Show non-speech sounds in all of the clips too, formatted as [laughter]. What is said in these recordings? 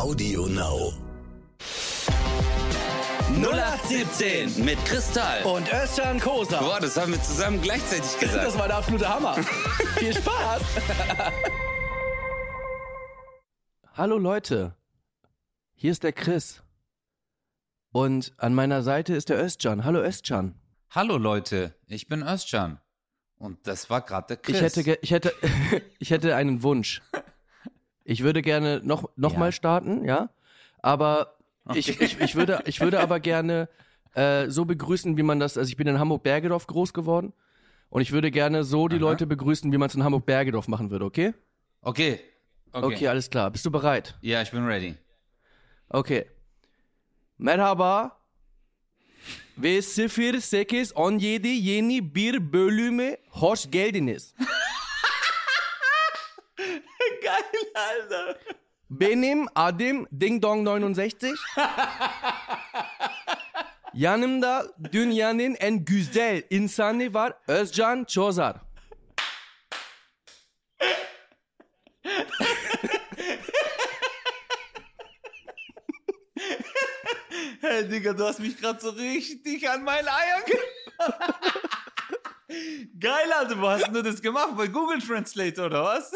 Audio Now. 0817 mit Kristall. Und Özcan Kosa. Boah, das haben wir zusammen gleichzeitig gesagt. Das war der absolute Hammer. [laughs] Viel Spaß. Hallo Leute. Hier ist der Chris. Und an meiner Seite ist der Özcan. Hallo Özcan. Hallo Leute, ich bin Özcan. Und das war gerade der Chris. Ich hätte, ich [laughs] hätte, ich hätte einen Wunsch. [laughs] Ich würde gerne noch, noch Ja. mal starten, ja. Aber ich, ich, ich würde, ich würde aber gerne äh, so begrüßen, wie man das, also ich bin in Hamburg-Bergedorf groß geworden. Und ich würde gerne so die Aha. Leute begrüßen, wie man es in Hamburg-Bergedorf machen würde, okay? okay. okay. Okay, alles klar. Bist du bereit? Ja, ich bin ready. Okay. Merhaba. Ve 08 17 yeni bir bölüme hoş geldiniz. Geil, Alter. Benim adım Ding Dong 69. Yanımda dünyanın en güzel insanı var Özcan Çozar. Hey, Digga, du hast mich gerade so richtig an meinen Eiern ge- [laughs] Geil, Alter, wo hast du das gemacht? Bei Google Translate oder was?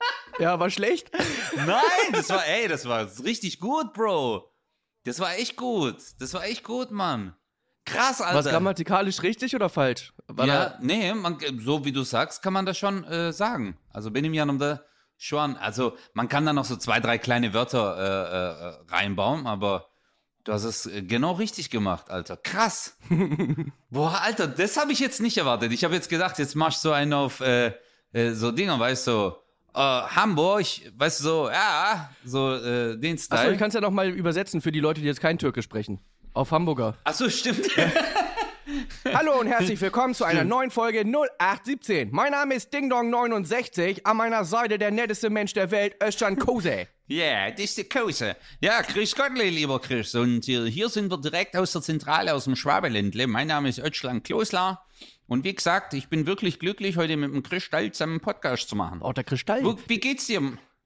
[laughs] Ja, war schlecht? Nein, das war, ey, das war richtig gut, Bro. Das war echt gut. Das war echt gut, Mann. Krass, Alter. Was grammatikalisch richtig oder falsch? War ja, nee, man, so wie du sagst, kann man das schon äh, sagen. Also bin ich ja um der schon. Also man kann da noch so zwei, drei kleine Wörter äh, äh, reinbauen, aber du hast es äh, genau richtig gemacht, Alter. Krass. [laughs] Boah, Alter, das habe ich jetzt nicht erwartet. Ich habe jetzt gedacht, jetzt machst du einen auf äh, äh, so Dinger, weißt du, äh, Hamburg, weißt du, so, ja, so äh, den Achso, Style. ich kann es ja noch mal übersetzen für die Leute, die jetzt kein Türkisch sprechen. Auf Hamburger. Achso, stimmt. [laughs] Hallo und herzlich willkommen zu einer neuen Folge 0817. Mein Name ist Ding Dong 69, an meiner Seite der netteste Mensch der Welt, Özcan Kose. [laughs] Ja, das ist die Kose. Ja, grüß Gott, lieber Chris. Und äh, hier sind wir direkt aus der Zentrale, aus dem Schwabeländle. Mein Name ist Özcan Klosler. Und wie gesagt, ich bin wirklich glücklich, heute mit dem Kristall zusammen einen Podcast zu machen. Oh, der Kristall. Wo, wie geht's dir?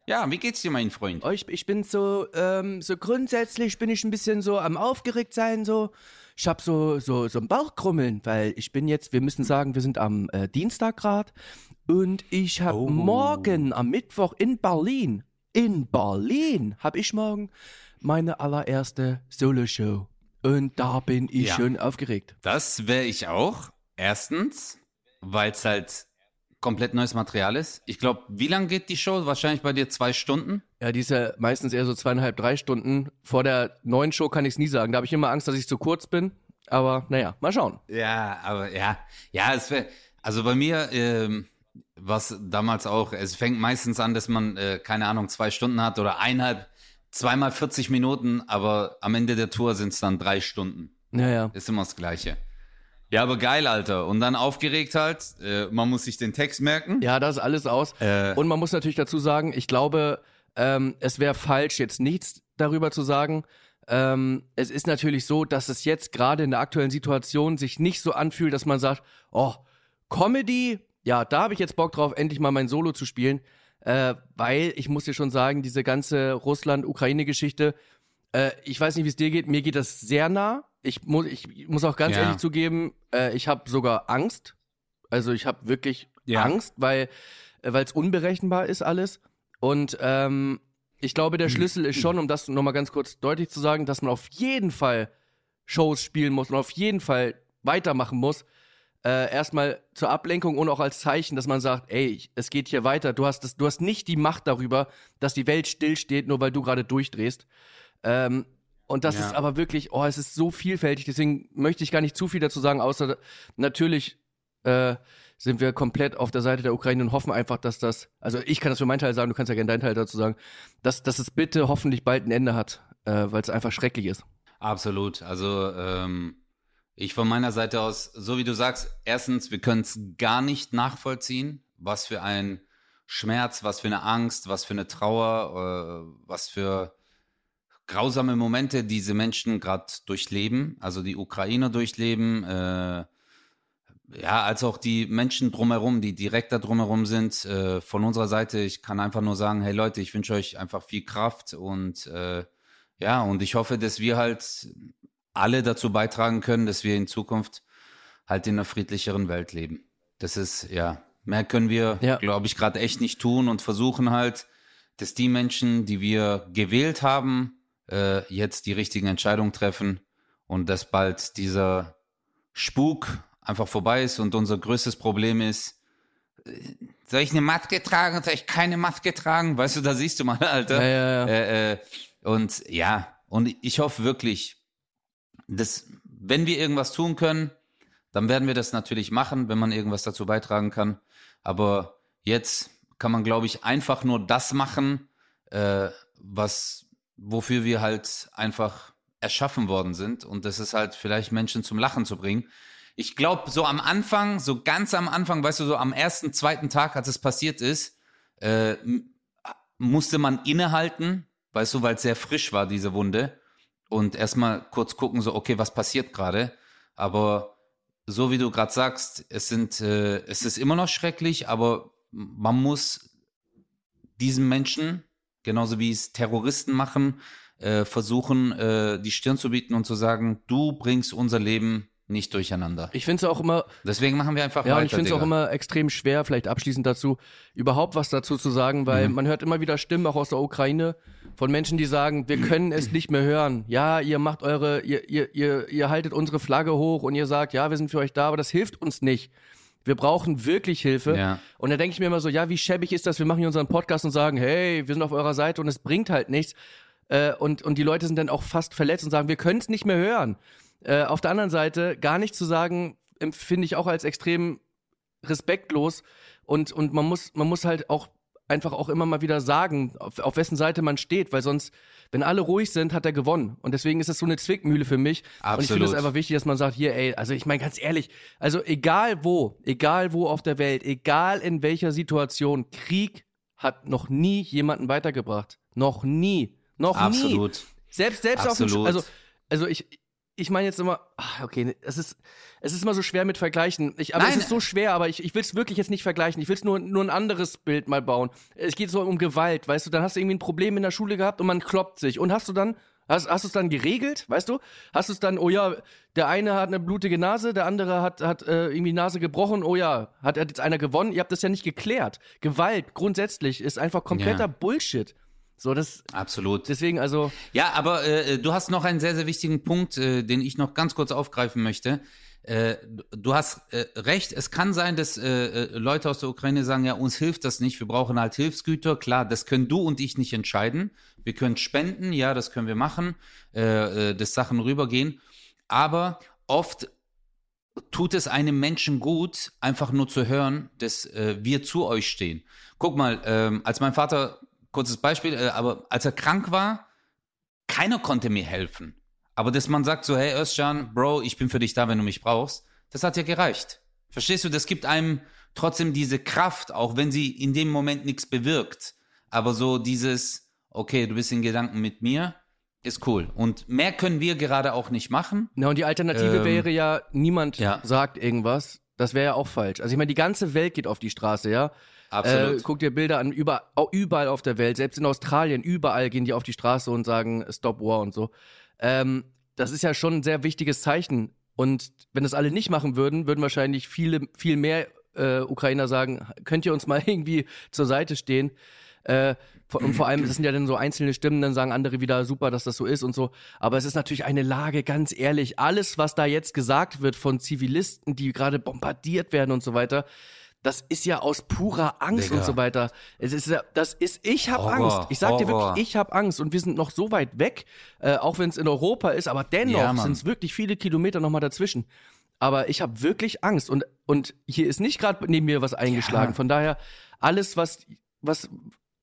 Ja, wie geht's dir, mein Freund? Oh, ich, ich bin so, ähm, so grundsätzlich bin ich ein bisschen so am aufgeregt sein, so. Ich hab so, so, so ein Bauchkrummeln, weil ich bin jetzt, wir müssen sagen, wir sind am äh, Dienstag grad und ich hab Oh. morgen am Mittwoch in Berlin, in Berlin, hab ich morgen meine allererste Solo-Show. Und da bin ich Ja. schon aufgeregt. Das wäre ich auch. Erstens, weil es halt komplett neues Material ist. Ich glaube, wie lang geht die Show? Wahrscheinlich bei dir zwei Stunden? Ja, die ist ja meistens eher so zweieinhalb, drei Stunden. Vor der neuen Show kann ich es nie sagen. Da habe ich immer Angst, dass ich zu kurz bin. Aber naja, mal schauen. Ja, aber ja, ja, es wäre, also bei mir, ähm, was damals auch, es fängt meistens an, dass man, äh, keine Ahnung, zwei Stunden hat oder eineinhalb, zweimal 40 Minuten, aber am Ende der Tour sind es dann drei Stunden. Naja. Ist immer das Gleiche. Ja, aber geil, Alter. Und dann aufgeregt halt, äh, man muss sich den Text merken. Ja, das ist alles aus. Äh. Und man muss natürlich dazu sagen, ich glaube, ähm, es wäre falsch, jetzt nichts darüber zu sagen. Ähm, es ist natürlich so, dass es jetzt gerade in der aktuellen Situation sich nicht so anfühlt, dass man sagt, oh, Comedy, ja, da habe ich jetzt Bock drauf, endlich mal mein Solo zu spielen. Äh, weil ich muss dir schon sagen, diese ganze Russland-Ukraine-Geschichte, äh, ich weiß nicht, wie es dir geht, mir geht das sehr nah. Ich muss, ich muss auch ganz Ja. ehrlich zugeben, äh, ich habe sogar Angst. Also ich habe wirklich Ja. Angst, weil äh, es unberechenbar ist alles. Und ähm, ich glaube, der Schlüssel ist schon, um das nochmal ganz kurz deutlich zu sagen, dass man auf jeden Fall Shows spielen muss und auf jeden Fall weitermachen muss. Äh, erstmal zur Ablenkung und auch als Zeichen, dass man sagt, ey, es geht hier weiter. Du hast, das, du hast nicht die Macht darüber, dass die Welt stillsteht, nur weil du gerade durchdrehst. Ähm, und das Ja. ist aber wirklich, oh, es ist so vielfältig. Deswegen möchte ich gar nicht zu viel dazu sagen, außer natürlich äh, sind wir komplett auf der Seite der Ukraine und hoffen einfach, dass das, also ich kann das für meinen Teil sagen, du kannst ja gerne deinen Teil dazu sagen, dass, dass es bitte hoffentlich bald ein Ende hat, äh, weil es einfach schrecklich ist. Absolut. Also ähm, ich von meiner Seite aus, so wie du sagst, erstens, wir können es gar nicht nachvollziehen, was für ein Schmerz, was für eine Angst, was für eine Trauer, äh, was für grausame Momente diese Menschen gerade durchleben, also die Ukrainer durchleben, äh, ja, als auch die Menschen drumherum, die direkt da drumherum sind, äh, von unserer Seite, ich kann einfach nur sagen, hey Leute, ich wünsche euch einfach viel Kraft und äh, ja, und ich hoffe, dass wir halt alle dazu beitragen können, dass wir in Zukunft halt in einer friedlicheren Welt leben. Das ist, ja, mehr können wir, ja. glaube ich, gerade echt nicht tun und versuchen halt, dass die Menschen, die wir gewählt haben, äh, jetzt die richtigen Entscheidungen treffen und dass bald dieser Spuk einfach vorbei ist und unser größtes Problem ist, äh, soll ich eine Maske tragen, soll ich keine Maske tragen? Weißt du, da siehst du mal, [laughs] Alter. Ja, ja, ja. Äh, äh, und ja, und ich hoffe wirklich, dass wenn wir irgendwas tun können, dann werden wir das natürlich machen, wenn man irgendwas dazu beitragen kann. Aber jetzt kann man, glaube ich, einfach nur das machen, äh, was, wofür wir halt einfach erschaffen worden sind. Und das ist halt vielleicht Menschen zum Lachen zu bringen. Ich glaube, so am Anfang, so ganz am Anfang, weißt du, so am ersten, zweiten Tag, als es passiert ist, äh, musste man innehalten, weißt du, weil es sehr frisch war, diese Wunde. Und erstmal kurz gucken, so, okay, was passiert gerade? Aber so wie du gerade sagst, es sind, äh, es ist immer noch schrecklich, aber man muss diesen Menschen, genauso wie es Terroristen machen, äh, versuchen, äh, die Stirn zu bieten und zu sagen, du bringst unser Leben nicht durcheinander. Ich finde es auch immer. Deswegen machen wir einfach ja, weiter. Ja, ich finde es auch immer extrem schwer, vielleicht abschließend dazu, überhaupt was dazu zu sagen, weil mhm. man hört immer wieder Stimmen auch aus der Ukraine von Menschen, die sagen, wir können es nicht mehr hören. Ja, ihr macht eure, ihr, ihr, ihr, ihr haltet unsere Flagge hoch und ihr sagt, ja, wir sind für euch da, aber das hilft uns nicht. Wir brauchen wirklich Hilfe. Ja. Und da denke ich mir immer so, ja, wie schäbig ist das? Wir machen hier unseren Podcast und sagen, hey, wir sind auf eurer Seite und es bringt halt nichts. Äh, und, und die Leute sind dann auch fast verletzt und sagen, wir können es nicht mehr hören. Äh, auf der anderen Seite, gar nicht zu sagen, empfinde ich auch als extrem respektlos. Und, und man muss, man muss halt auch einfach auch immer mal wieder sagen, auf, auf wessen Seite man steht, weil sonst, wenn alle ruhig sind, hat er gewonnen. Und deswegen ist das so eine Zwickmühle für mich. Absolut. Und ich finde es einfach wichtig, dass man sagt, hier, ey, also ich meine ganz ehrlich, also egal wo, egal wo auf der Welt, egal in welcher Situation, Krieg hat noch nie jemanden weitergebracht. Noch nie. Noch Absolut. nie. Selbst, selbst Absolut. auf dem, also, also ich, ich meine jetzt immer, ach, okay, es ist, es ist immer so schwer mit Vergleichen. Ich, aber Nein. es ist so schwer, aber ich, ich will es wirklich jetzt nicht vergleichen. Ich will es nur, nur ein anderes Bild mal bauen. Es geht so um Gewalt, weißt du, dann hast du irgendwie ein Problem in der Schule gehabt und man kloppt sich. Und hast du dann, hast, hast du es dann geregelt, weißt du? Hast du es dann, oh ja, der eine hat eine blutige Nase, der andere hat, hat äh, irgendwie Nase gebrochen, oh ja, hat, hat jetzt einer gewonnen? Ihr habt das ja nicht geklärt. Gewalt grundsätzlich ist einfach kompletter Ja. Bullshit. So, das, Absolut. deswegen also, Ja, aber äh, du hast noch einen sehr, sehr wichtigen Punkt, äh, den ich noch ganz kurz aufgreifen möchte. Äh, du hast äh, recht, es kann sein, dass äh, äh, Leute aus der Ukraine sagen, ja, uns hilft das nicht, wir brauchen halt Hilfsgüter. Klar, das können du und ich nicht entscheiden. Wir können spenden, ja, das können wir machen, äh, äh, dass Sachen rübergehen. Aber oft tut es einem Menschen gut, einfach nur zu hören, dass äh, wir zu euch stehen. Guck mal, ähm, als mein Vater, kurzes Beispiel, äh, aber als er krank war, keiner konnte mir helfen. Aber dass man sagt so, hey Özcan, Bro, ich bin für dich da, wenn du mich brauchst, das hat ja gereicht. Verstehst du, das gibt einem trotzdem diese Kraft, auch wenn sie in dem Moment nichts bewirkt. Aber so dieses, okay, du bist in Gedanken mit mir, ist cool. Und mehr können wir gerade auch nicht machen. Na, und die Alternative Ähm, wäre ja, niemand ja. sagt irgendwas. Das wäre ja auch falsch. Also ich meine, die ganze Welt geht auf die Straße, ja. Absolut. Äh, guck dir Bilder an, über, überall auf der Welt, selbst in Australien, überall gehen die auf die Straße und sagen Stop War und so. Ähm, das ist ja schon ein sehr wichtiges Zeichen. Und wenn das alle nicht machen würden, würden wahrscheinlich viele, viel mehr äh, Ukrainer sagen, könnt ihr uns mal [laughs] irgendwie zur Seite stehen. Äh, und vor allem, das sind ja dann so einzelne Stimmen, dann sagen andere wieder, super, dass das so ist und so. Aber es ist natürlich eine Lage, ganz ehrlich, alles, was da jetzt gesagt wird von Zivilisten, die gerade bombardiert werden und so weiter, das ist ja aus purer Angst Digga. und so weiter. Es ist ja, das ist, ich habe Angst. Ich sag dir Horror. wirklich, ich habe Angst und wir sind noch so weit weg, äh, auch wenn es in Europa ist, aber Ja, dennoch Mann. sind es wirklich viele Kilometer nochmal dazwischen. Aber ich habe wirklich Angst und, und hier ist nicht gerade neben mir was eingeschlagen. Ja. Von daher, alles, was, was,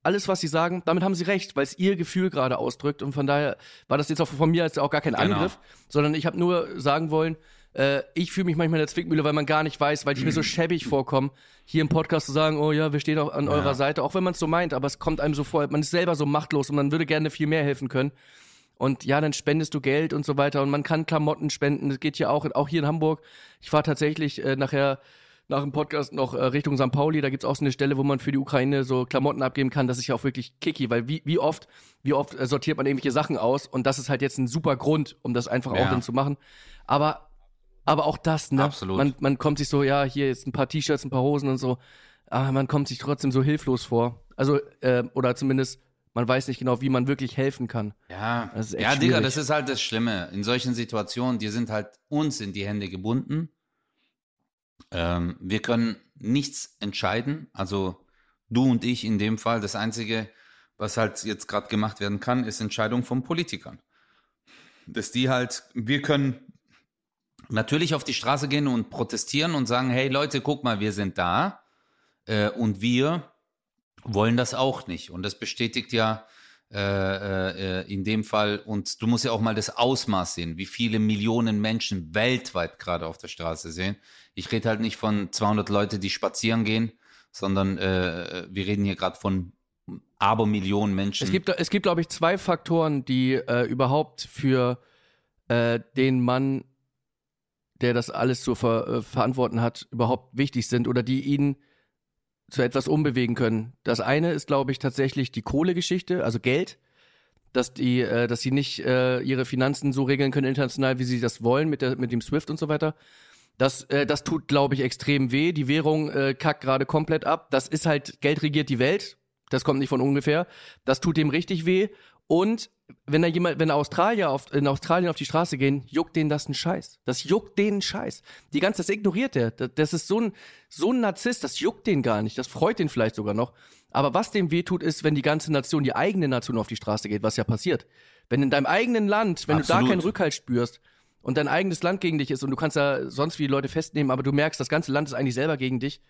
alles, was sie sagen, damit haben sie recht, weil es ihr Gefühl gerade ausdrückt. Und von daher war das jetzt auch von mir jetzt auch gar kein Genau. Angriff, sondern ich habe nur sagen wollen, äh, ich fühle mich manchmal in der Zwickmühle, weil man gar nicht weiß, weil ich mir so schäbig vorkomme, hier im Podcast zu sagen, oh ja, wir stehen auch an eurer Seite, auch wenn man es so meint, aber es kommt einem so vor, man ist selber so machtlos und man würde gerne viel mehr helfen können. Und ja, dann spendest du Geld und so weiter und man kann Klamotten spenden. Das geht ja auch, auch hier in Hamburg. Ich fahre tatsächlich äh, nachher nach dem Podcast noch äh, Richtung St. Pauli. Da gibt's auch so eine Stelle, wo man für die Ukraine so Klamotten abgeben kann. Das ist ja auch wirklich kicky, weil wie, wie oft, wie oft äh, sortiert man irgendwelche Sachen aus und das ist halt jetzt ein super Grund, um das einfach Ja. auch dann zu machen. Aber, aber auch das, ne? Absolut. Man, man kommt sich so, ja, hier jetzt ein paar T-Shirts, ein paar Hosen und so. Aber man kommt sich trotzdem so hilflos vor. Also, äh, oder zumindest, man weiß nicht genau, wie man wirklich helfen kann. Ja, Das ist echt ja, Digga, schwierig. das ist halt das Schlimme. In solchen Situationen, die sind halt uns in die Hände gebunden. Ähm, wir können nichts entscheiden. Also du und ich in dem Fall. Das Einzige, was halt jetzt gerade gemacht werden kann, ist Entscheidung von Politikern. Dass die halt, wir können natürlich auf die Straße gehen und protestieren und sagen, hey Leute, guck mal, wir sind da. Äh, und wir wollen das auch nicht. Und das bestätigt ja äh, äh, in dem Fall, und du musst ja auch mal das Ausmaß sehen, wie viele Millionen Menschen weltweit gerade auf der Straße sehen. Ich rede halt nicht von 200 Leute, die spazieren gehen, sondern äh, wir reden hier gerade von Abermillionen Menschen. Es gibt, es gibt, glaube ich, zwei Faktoren, die äh, überhaupt für äh, den Mann, der das alles zu ver äh, verantworten hat, überhaupt wichtig sind oder die ihn zu etwas umbewegen können. Das eine ist, glaube ich, tatsächlich die Kohlegeschichte, also Geld, dass die, äh, dass sie nicht äh, ihre Finanzen so regeln können international, wie sie das wollen mit der, mit dem SWIFT und so weiter. Das, äh, das tut, glaube ich, extrem weh. Die Währung äh, kackt gerade komplett ab. Das ist halt, Geld regiert die Welt. Das kommt nicht von ungefähr. Das tut dem richtig weh. Und wenn da jemand, wenn Australier auf, in Australien auf die Straße gehen, juckt denen das einen Scheiß. Das juckt denen einen Scheiß. Die ganze, das ignoriert der. Das, ist so ein, so ein Narzisst, das juckt den gar nicht. Das freut den vielleicht sogar noch. Aber was dem wehtut, ist, wenn die ganze Nation, die eigene Nation auf die Straße geht, was ja passiert. Wenn in deinem eigenen Land, wenn du Absolut. da keinen Rückhalt spürst und dein eigenes Land gegen dich ist und du kannst da sonst wie die Leute festnehmen, aber du merkst, das ganze Land ist eigentlich selber gegen dich,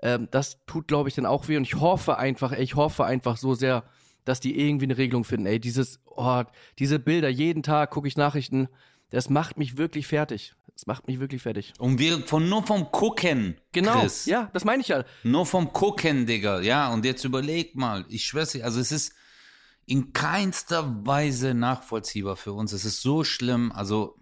ähm, das tut, glaube ich, dann auch weh. Und ich hoffe einfach, ich hoffe einfach so sehr, dass die irgendwie eine Regelung finden. Ey, dieses, oh, diese Bilder, jeden Tag gucke ich Nachrichten, das macht mich wirklich fertig. Das macht mich wirklich fertig. und wir von nur vom Gucken, Genau, Chris. ja, das meine ich ja. Nur vom Gucken, Digga. Ja, und jetzt überleg mal. Ich schwör's dir, also es ist in keinster Weise nachvollziehbar für uns. Es ist so schlimm. Also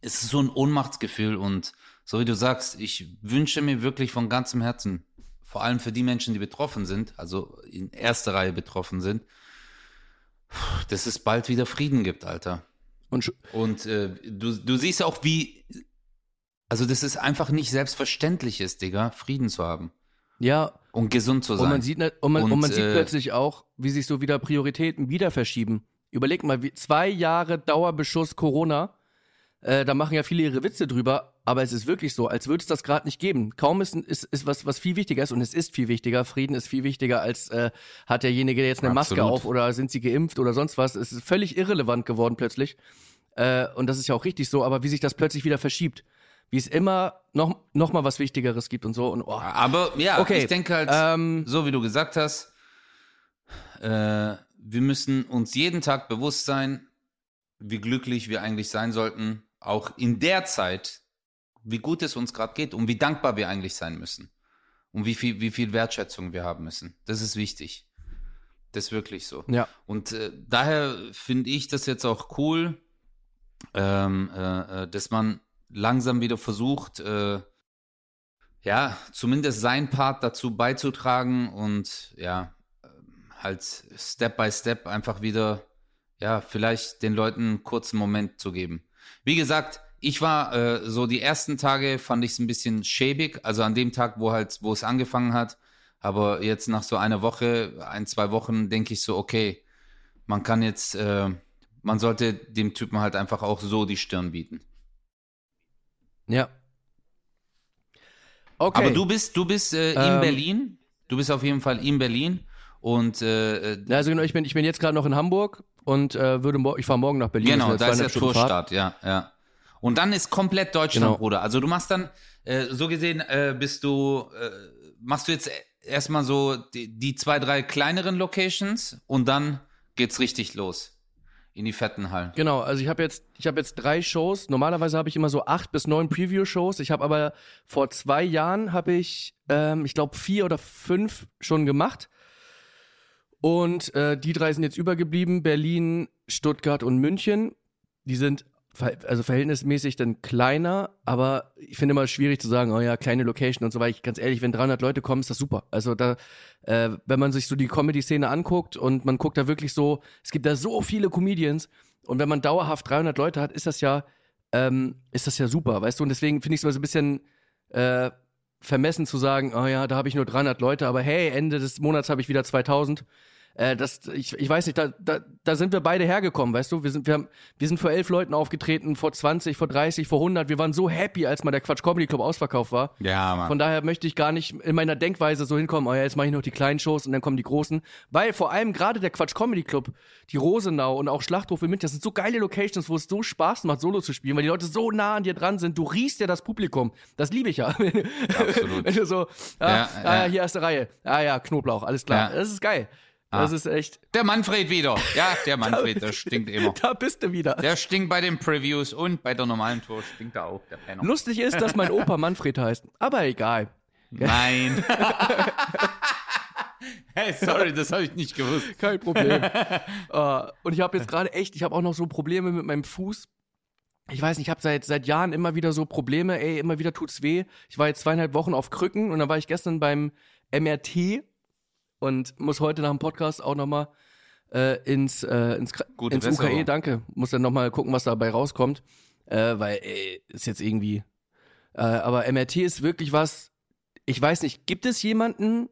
es ist so ein Ohnmachtsgefühl und so wie du sagst, ich wünsche mir wirklich von ganzem Herzen, vor allem für die Menschen, die betroffen sind, also in erster Reihe betroffen sind, dass es bald wieder Frieden gibt, Alter. Und Und äh, du, du siehst auch, wie, also das ist einfach nicht selbstverständlich ist, Digga, Frieden zu haben ja, und gesund zu sein. und man sieht, und man, und, Und, man sieht äh, plötzlich auch, wie sich so wieder Prioritäten wieder verschieben. Überleg mal, wie, zwei Jahre Dauerbeschuss Corona, äh, da machen ja viele ihre Witze drüber, aber es ist wirklich so, als würde es das gerade nicht geben. Kaum ist, ist, ist was, was viel wichtiger ist und es ist viel wichtiger. Frieden ist viel wichtiger als äh, hat derjenige jetzt eine Maske Absolut. auf oder sind sie geimpft oder sonst was. Es ist völlig irrelevant geworden plötzlich. Äh, und das ist ja auch richtig so, aber wie sich das plötzlich wieder verschiebt. Wie es immer noch, noch mal was Wichtigeres gibt und so. Und, oh, Aber ja, Okay, ich denke halt, ähm, so wie du gesagt hast, äh, wir müssen uns jeden Tag bewusst sein, wie glücklich wir eigentlich sein sollten, auch in der Zeit, wie gut es uns gerade geht und wie dankbar wir eigentlich sein müssen. Und wie viel, wie viel Wertschätzung wir haben müssen. Das ist wichtig. Das ist wirklich so. ja. Und äh, daher finde ich das jetzt auch cool, ähm, äh, äh, dass man langsam wieder versucht, äh, ja, zumindest sein Part dazu beizutragen und ja, ähm, halt Step by Step einfach wieder, ja, vielleicht den Leuten einen kurzen Moment zu geben. Wie gesagt, ich war äh, so die ersten Tage fand ich es ein bisschen schäbig, also an dem Tag, wo halt, wo es angefangen hat. Aber jetzt nach so einer Woche, ein, zwei Wochen, denke ich so, okay, man kann jetzt, äh, man sollte dem Typen halt einfach auch so die Stirn bieten. Ja. Okay. Aber du bist, du bist äh, in Ähm. Berlin. Du bist auf jeden Fall in Berlin. Und äh, äh, also genau, ich bin, ich bin jetzt gerade noch in Hamburg und äh, würde ich fahre morgen nach Berlin. genau, da ist der Stunden Tourstart, ja, ja. Und dann ist komplett Deutschland, Genau. Bruder. Also du machst dann, äh, so gesehen, äh, bist du, äh, machst du jetzt erstmal so die, die zwei, drei kleineren Locations und dann geht's richtig los. In die fetten Hallen. Genau, also ich habe jetzt, ich habe jetzt drei Shows. Normalerweise habe ich immer so acht bis neun Preview-Shows. Ich habe aber vor zwei Jahren habe ich, ähm, ich glaube vier oder fünf schon gemacht. Und äh, die drei sind jetzt übergeblieben. Berlin Stuttgart und München. Die sind also verhältnismäßig dann kleiner, aber ich finde immer schwierig zu sagen, oh ja, kleine Location und so weiter. Ganz ehrlich, wenn 300 Leute kommen, ist das super. Also da, äh, wenn man sich so die Comedy-Szene anguckt und man guckt da wirklich so, es gibt da so viele Comedians und wenn man dauerhaft 300 Leute hat, ist das ja, ähm, ist das ja super, weißt du? Und deswegen finde ich es immer so ein bisschen äh, vermessen zu sagen, oh ja, da habe ich nur 300 Leute, aber hey, Ende des Monats habe ich wieder 2000 äh, das, ich, ich weiß nicht, da, da, da sind wir beide hergekommen, weißt du? Wir sind, wir, haben, wir sind vor elf Leuten aufgetreten, vor 20, vor 30, vor 100. Wir waren so happy, als mal der Quatsch Comedy Club ausverkauft war. Ja, Mann. Von daher möchte ich gar nicht in meiner Denkweise so hinkommen, oh ja, jetzt mache ich noch die kleinen Shows und dann kommen die großen. Weil vor allem gerade der Quatsch Comedy Club, die Rosenau und auch Schlachthof in München, das sind so geile Locations, wo es so Spaß macht, Solo zu spielen, weil die Leute so nah an dir dran sind. Du riechst ja das Publikum. Das liebe ich ja. [laughs] Absolut. Wenn du so, ah, ja, ah, ja, hier erste Reihe. Ah ja, Knoblauch, alles klar. Ja. Das ist geil. Ah. Das ist echt. Der Manfred wieder. Ja, der [laughs] Manfred, der stinkt immer. Da bist du wieder. Der stinkt bei den Previews und bei der normalen Tour stinkt er auch, der Penner. Lustig ist, dass mein Opa Manfred heißt. Aber egal. Nein. [laughs] hey, sorry, das habe ich nicht gewusst. Kein Problem. uh, [laughs] und ich habe jetzt gerade echt, ich habe auch noch so Probleme mit meinem Fuß. Ich weiß nicht, ich habe seit seit Jahren immer wieder so Probleme, ey, immer wieder tut's weh. Ich war jetzt zweieinhalb Wochen auf Krücken und dann war ich gestern beim MRT und muss heute nach dem Podcast auch nochmal äh, ins, äh, ins, Gute ins UKE, danke. Muss dann nochmal gucken, was dabei rauskommt. Äh, weil, ey, ist jetzt irgendwie. Äh, aber MRT ist wirklich was. Ich weiß nicht, gibt es jemanden,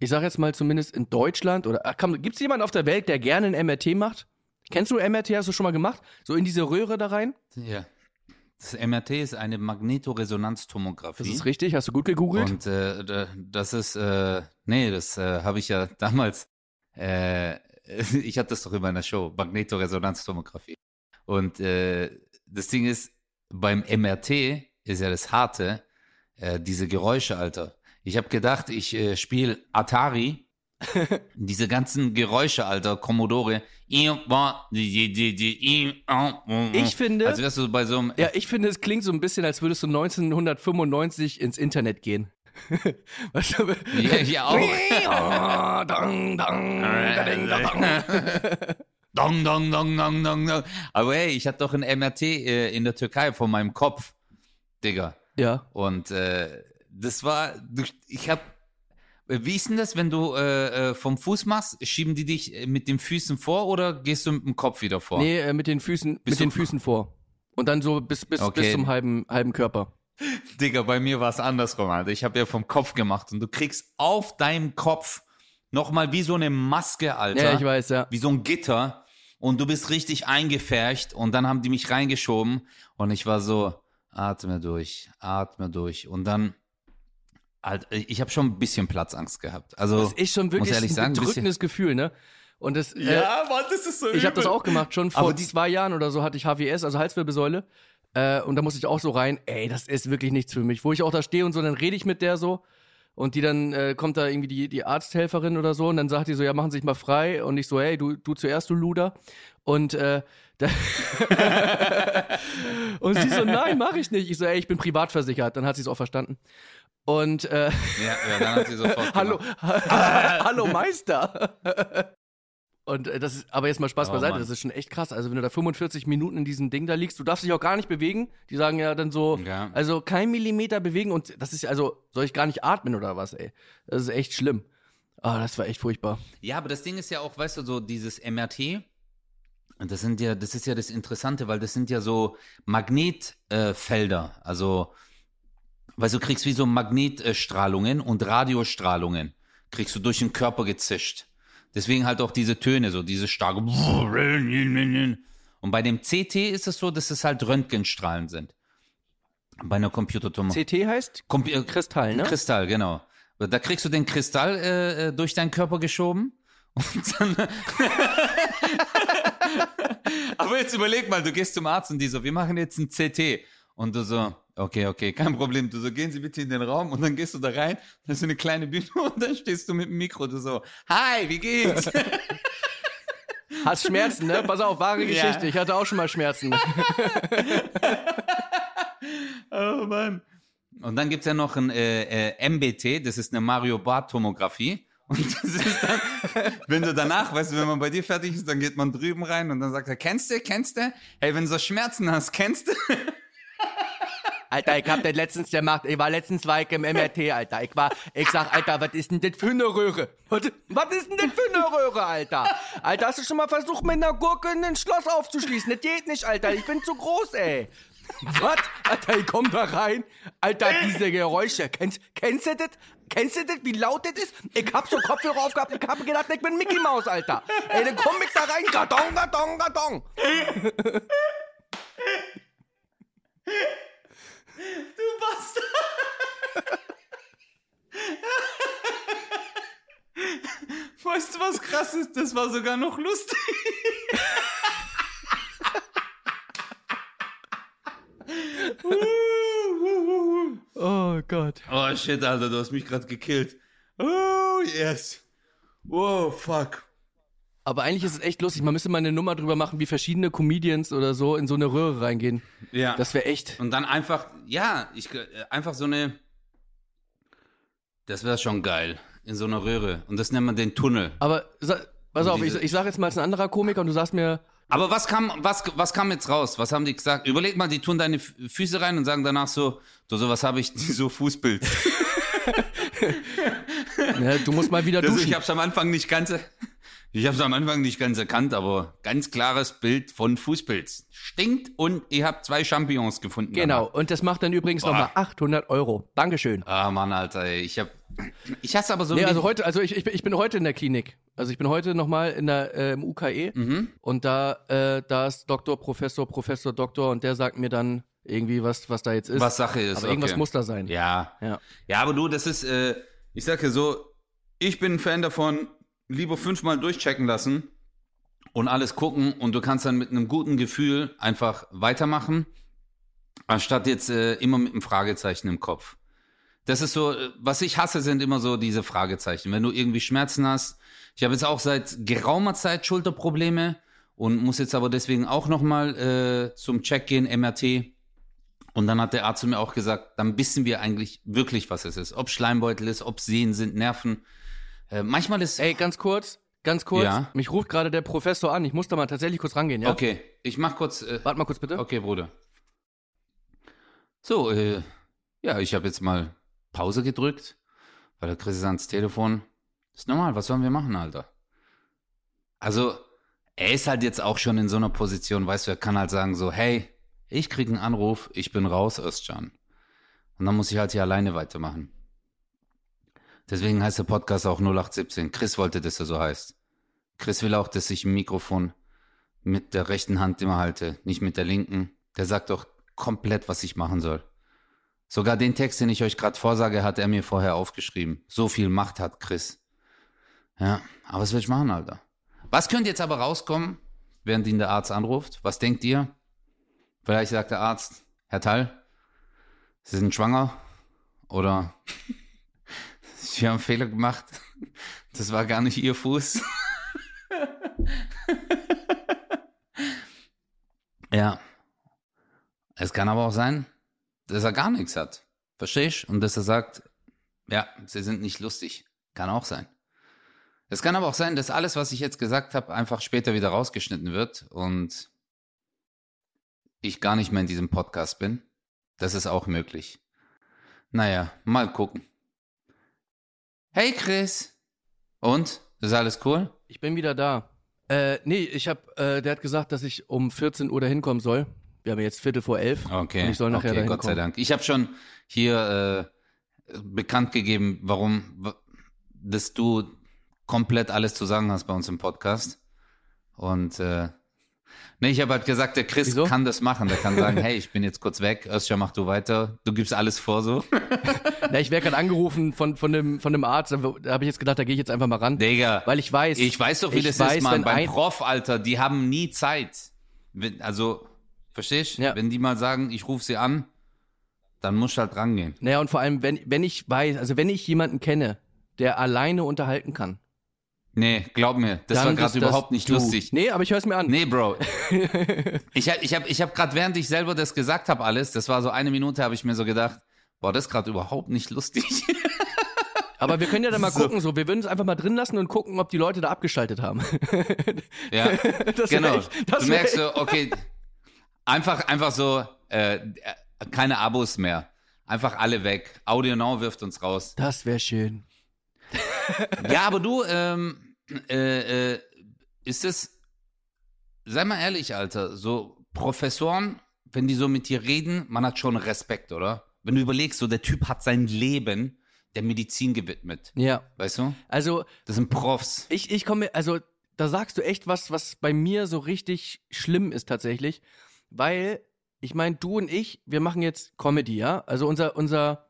ich sag jetzt mal zumindest in Deutschland oder gibt es jemanden auf der Welt, der gerne ein MRT macht? Kennst du MRT? Hast du schon mal gemacht? So in diese Röhre da rein? Ja. Das MRT ist eine Magnetoresonanztomographie. Das ist richtig, hast du gut gegoogelt? Und äh, das ist, äh, nee, das äh, habe ich ja [laughs] damals, äh, [laughs] ich hatte das doch in meiner Show, Magnetoresonanztomographie. Und äh, das Ding ist, beim MRT ist ja das Harte, äh, diese Geräusche, Alter. Ich habe gedacht, ich äh, spiele Atari [laughs] Diese ganzen Geräusche, Alter, Commodore. Ich finde. Also wärst du bei so einem. Ja, ich finde, es klingt so ein bisschen, als würdest du 1995 ins Internet gehen. [laughs] weißt du? Ja, ich auch. [laughs] dong, dong, dong, dong, dong, dong. Aber hey, ich hatte doch ein MRT äh, in der Türkei vor meinem Kopf, Digga. Ja. Und äh, das war, ich hab äh, wie ist denn das, wenn du äh, äh, vom Fuß machst? Schieben die dich äh, mit den Füßen vor oder gehst du mit dem Kopf wieder vor? Nee, äh, mit den Füßen, Bist mit den Füßen vor. Und dann so bis, bis, okay. bis zum halben, halben Körper. [laughs] Digga, bei mir war es andersrum, Alter. Ich habe ja vom Kopf gemacht und du kriegst auf deinem Kopf nochmal wie so eine Maske, Alter. Ja, ich weiß, ja. Wie so ein Gitter. Und du bist richtig eingefärcht und dann haben die mich reingeschoben und ich war so, atme durch, atme durch. Und dann halt, ich habe schon ein bisschen Platzangst gehabt. Also das ist schon wirklich ein sagen, bedrückendes Gefühl, ne? Und das, äh, ja, äh, Mann, das ist so. Ich habe das auch gemacht. Schon vor zwei Jahren oder so hatte ich HWS, also Halswirbelsäule. Äh, und da musste ich auch so rein. Ey, das ist wirklich nichts für mich. Wo ich auch da stehe und so, dann rede ich mit der so. Und die dann äh, kommt da irgendwie die, die Arzthelferin oder so und dann sagt die so, ja, machen Sie sich mal frei. Und ich so, hey, du, du zuerst, du Luder. Und äh, [laughs] da [laughs] und sie so, nein, mache ich nicht. Ich so, ey, ich bin privat versichert. Dann hat sie es auch verstanden. Und äh, ja, ja, dann hat sie sofort. [laughs] hallo, [laughs] hallo Meister. [laughs] Und äh, das ist, aber jetzt mal Spaß oh, beiseite, Mann. das ist schon echt krass. Also wenn du da 45 Minuten in diesem Ding da liegst, du darfst dich auch gar nicht bewegen. Die sagen ja dann so, ja. also kein Millimeter bewegen und das ist also, soll ich gar nicht atmen oder was, ey? Das ist echt schlimm. Ah, oh, das war echt furchtbar. Ja, aber das Ding ist ja auch, weißt du, so dieses MRT, das sind ja, das ist ja das Interessante, weil das sind ja so Magnetfelder. Äh, also weil du kriegst wie so Magnetstrahlungen und Radiostrahlungen, kriegst du durch den Körper gezischt. Deswegen halt auch diese Töne, so diese starke. Und bei dem CT ist es so, dass es halt Röntgenstrahlen sind. Bei einer Computertomographie. CT heißt Kom äh, Kristall, ne? Kristall, genau. Da kriegst du den Kristall äh, äh durch deinen Körper geschoben. Und dann [laughs] Aber jetzt überleg mal, du gehst zum Arzt und die so, wir machen jetzt ein CT. Und du so, okay, okay, kein Problem. Du so, gehen Sie bitte in den Raum und dann gehst du da rein, da ist eine kleine Bühne [laughs] und dann stehst du mit dem Mikro, du so, hi, wie geht's? [laughs] Hast Schmerzen, ne? Pass auf, wahre Geschichte. Ja. Ich hatte auch schon mal Schmerzen. [laughs] oh Mann. Und dann gibt's ja noch ein äh, äh, MBT, das ist eine Mario Bart Tomographie. Und das ist dann, wenn du danach, weißt du, wenn man bei dir fertig ist, dann geht man drüben rein und dann sagt er, kennst du, kennst du? Hey, wenn du so Schmerzen hast, kennst du? Alter, ich hab das letztens gemacht. Ich war letztens war ich im MRT, Alter. Ich war, ich sag, Alter, was ist denn das für eine Röhre? Was, ist denn das für eine Röhre, Alter? Alter, hast du schon mal versucht, mit einer Gurke ein Schloss aufzuschließen? Das geht nicht, Alter. Ich bin zu groß, ey. Was? Alter, ich komm da rein. Alter, diese Geräusche. Kennst, kennst du das? Kennst du das, wie laut das ist? Ich hab so Kopfhörer aufgehabt, ich hab gedacht, ich bin Mickey Maus, Alter. Ey, dann komm ich da rein, Karton, Karton, Karton. Du Bastard! Weißt du, was krass ist? Das war sogar noch lustig. Oh Gott. Oh shit, Alter, du hast mich gerade gekillt. Oh yes. Wow, fuck. Aber eigentlich ist es echt lustig. Man müsste mal eine Nummer drüber machen, wie verschiedene Comedians oder so in so eine Röhre reingehen. Ja. Das wäre echt. Und dann einfach, ja, ich äh, einfach so eine. Das wäre schon geil. In so einer Röhre. Und das nennt man den Tunnel. Aber sa pass auf, ich, ich sage jetzt mal als ein anderer Komiker und du sagst mir, Aber was kam, was, was kam jetzt raus? Was haben die gesagt? Überleg mal, die tun deine Füße rein und sagen danach so, du, so was habe ich, so Fußbild. [laughs] ne, du musst mal wieder Das, duschen. ich hab's am Anfang nicht ganz, ich hab's am Anfang nicht ganz erkannt, aber ganz klares Bild von Fußpilz. Stinkt und ihr habt zwei Champignons gefunden. Genau, danach. und das macht dann übrigens nochmal 800 Euro. Dankeschön. Ah, Mann, Alter, ey, ich hab, ich hasse aber so Nee, also heute, also ich, ich, bin, ich bin heute in der Klinik. Also ich bin heute nochmal in der äh, im UKE Mhm. und da, äh, da ist Doktor, Professor, Professor, Doktor und der sagt mir dann irgendwie, was, was da jetzt ist. was Sache ist. Aber irgendwas okay. muss da sein. Ja. Ja. Ja, aber du, das ist, äh, ich sag dir so, ich bin ein Fan davon, lieber fünfmal durchchecken lassen und alles gucken und du kannst dann mit einem guten Gefühl einfach weitermachen, anstatt jetzt äh, immer mit einem Fragezeichen im Kopf. Das ist so, äh, was ich hasse, sind immer so diese Fragezeichen. Wenn du irgendwie Schmerzen hast, ich habe jetzt auch seit geraumer Zeit Schulterprobleme und muss jetzt aber deswegen auch nochmal äh, zum Check gehen, MRT. Und dann hat der Arzt zu mir auch gesagt, dann wissen wir eigentlich wirklich, was es ist. Ob Schleimbeutel ist, ob Sehnen sind, Nerven. Äh, manchmal ist. Ey, ganz kurz, ganz kurz. Ja. Mich ruft gerade der Professor an. Ich muss da mal tatsächlich kurz rangehen, ja? Okay, ich mach kurz. Äh, Warte mal kurz bitte. okay, Bruder. So, äh, ja, ich habe jetzt mal Pause gedrückt, weil der Chris ist ans Telefon. Ist normal, was sollen wir machen, Alter? Also, er ist halt jetzt auch schon in so einer Position, weißt du, er kann halt sagen so, hey, ich krieg einen Anruf, ich bin raus, Özcan. Und dann muss ich halt hier alleine weitermachen. Deswegen heißt der Podcast auch 0817. Chris wollte, dass er so heißt. Chris will auch, dass ich ein Mikrofon mit der rechten Hand immer halte, nicht mit der linken. Der sagt doch komplett, was ich machen soll. Sogar den Text, den ich euch gerade vorsage, hat er mir vorher aufgeschrieben. So viel Macht hat Chris. Ja, aber was will ich machen, Alter? Was könnte jetzt aber rauskommen, während ihn der Arzt anruft? Was denkt ihr? Vielleicht sagt der Arzt, Herr Tall, Sie sind schwanger oder Sie haben einen Fehler gemacht. Das war gar nicht Ihr Fuß. [laughs] ja. Es kann aber auch sein, dass er gar nichts hat. Verstehst? Und dass er sagt, ja, Sie sind nicht lustig. Kann auch sein. Es kann aber auch sein, dass alles, was ich jetzt gesagt habe, einfach später wieder rausgeschnitten wird und ich gar nicht mehr in diesem Podcast bin. Das ist auch möglich. Naja, mal gucken. Hey Chris. Und? Ist alles cool? Ich bin wieder da. Äh, nee, ich hab, äh, der hat gesagt, dass ich um 14 Uhr dahin kommen soll. Wir haben jetzt Viertel vor elf. Okay. Und ich soll nachher okay, Gott sei. Dank. Ich habe schon hier äh, bekannt gegeben, warum, dass du komplett alles zu sagen hast bei uns im Podcast. Und äh, nee, ich habe halt gesagt, der Chris Wieso? kann das machen. Der kann sagen, [laughs] hey, ich bin jetzt kurz weg, Özcan, mach du weiter. Du gibst alles vor so. [laughs] Na, ich werde gerade angerufen von, von, dem, von dem Arzt. Da habe ich jetzt gedacht, da gehe ich jetzt einfach mal ran. Digga. Weil ich weiß. Ich weiß doch, wie das weiß, ist, Mann. Beim Prof, Alter, die haben nie Zeit. Wenn, also, verstehst? Ja. Wenn die mal sagen, ich rufe sie an, dann musst du halt rangehen. Naja, und vor allem, wenn, wenn ich weiß, also wenn ich jemanden kenne, der alleine unterhalten kann. Nee, glaub mir, das dann war gerade überhaupt nicht du. lustig. Nee, aber ich höre es mir an. Nee, Bro. [laughs] ich hab, ich hab, ich hab gerade, während ich selber das gesagt habe, alles, das war so eine Minute, habe ich mir so gedacht, boah, das ist gerade überhaupt nicht lustig. [laughs] Aber wir können ja dann mal So. gucken, so, wir würden es einfach mal drin lassen und gucken, ob die Leute da abgeschaltet haben. Ja, [laughs] Das genau. echt- das du merkst so, okay, einfach, einfach so, äh, keine Abos mehr. Einfach alle weg. Audio Now wirft uns raus. Das wäre schön. Ja, aber du, ähm, äh, äh, ist es, sei mal ehrlich, Alter, so Professoren, wenn die so mit dir reden, man hat schon Respekt, oder? Wenn du überlegst, so der Typ hat sein Leben der Medizin gewidmet. Ja. Weißt du? Also, Das sind Profs. ich, ich komme, also, da sagst du echt was, was bei mir so richtig schlimm ist tatsächlich. Weil, ich meine, du und ich, wir machen jetzt Comedy, ja? Also unser, unser,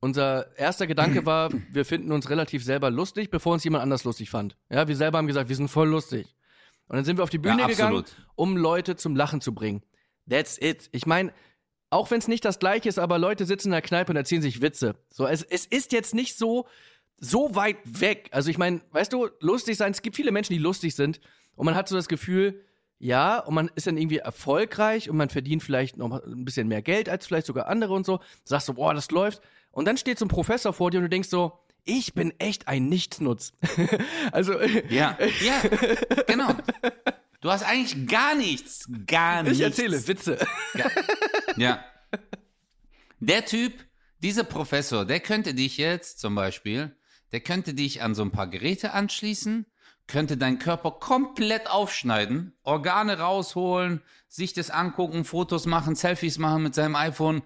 unser erster Gedanke war, wir finden uns relativ selber lustig, bevor uns jemand anders lustig fand. Ja, wir selber haben gesagt, wir sind voll lustig. Und dann sind wir auf die Bühne Ja, gegangen, um Leute zum Lachen zu bringen. That's it. Ich meine, auch wenn es nicht das gleiche ist, aber Leute sitzen in der Kneipe und erzählen sich Witze. So, es, es ist jetzt nicht so, so weit weg. Also ich meine, weißt du, lustig sein, es gibt viele Menschen, die lustig sind und man hat so das Gefühl, ja, und man ist dann irgendwie erfolgreich und man verdient vielleicht noch ein bisschen mehr Geld als vielleicht sogar andere und so. Sagst du, boah, das läuft. Und dann steht so ein Professor vor dir und du denkst so, ich bin echt ein Nichtsnutz. [laughs] also, Ja, [laughs] ja, genau. Du hast eigentlich gar nichts, gar nichts. ich erzähle Witze. Ja. Der Typ, dieser Professor, der könnte dich jetzt zum Beispiel, der könnte dich an so ein paar Geräte anschließen, könnte deinen Körper komplett aufschneiden, Organe rausholen, sich das angucken, Fotos machen, Selfies machen mit seinem iPhone,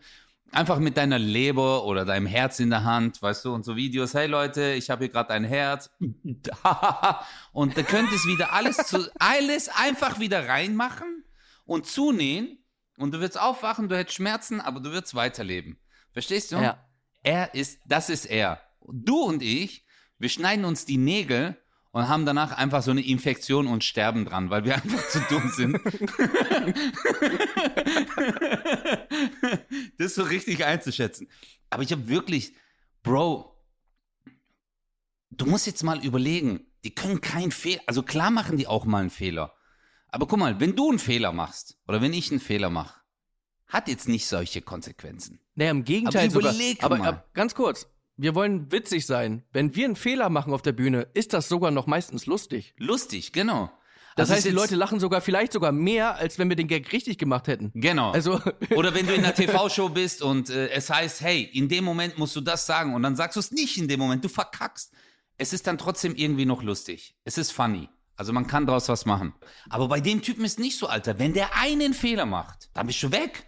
einfach mit deiner Leber oder deinem Herz in der Hand, weißt du, und so Videos, hey Leute, ich habe hier gerade ein Herz. [laughs] und da könntest wieder alles zu, alles einfach wieder reinmachen und zunähen und du wirst aufwachen, du hättest Schmerzen, aber du wirst weiterleben. Verstehst du? Ja. Er ist, das ist er. Du und ich, wir schneiden uns die Nägel und haben danach einfach so eine Infektion und sterben dran, weil wir [laughs] einfach zu dumm sind. [laughs] das so richtig einzuschätzen. Aber ich habe wirklich, Bro, du musst jetzt mal überlegen, die können keinen Fehler, also klar machen die auch mal einen Fehler. Aber guck mal, wenn du einen Fehler machst oder wenn ich einen Fehler mache, hat jetzt nicht solche Konsequenzen. Naja, im Gegenteil Aber sogar. Aber, aber ganz kurz, wir wollen witzig sein. Wenn wir einen Fehler machen auf der Bühne, ist das sogar noch meistens lustig. Lustig, genau. Das Also heißt, die Leute lachen sogar vielleicht sogar mehr, als wenn wir den Gag richtig gemacht hätten. Genau. Also, [laughs] Oder wenn du in einer TV-Show bist und äh, es heißt, hey, in dem Moment musst du das sagen und dann sagst du es nicht in dem Moment, du verkackst. Es ist dann trotzdem irgendwie noch lustig. Es ist funny. Also man kann daraus was machen. Aber bei dem Typen ist nicht so, Alter. Wenn der einen Fehler macht, dann bist du weg.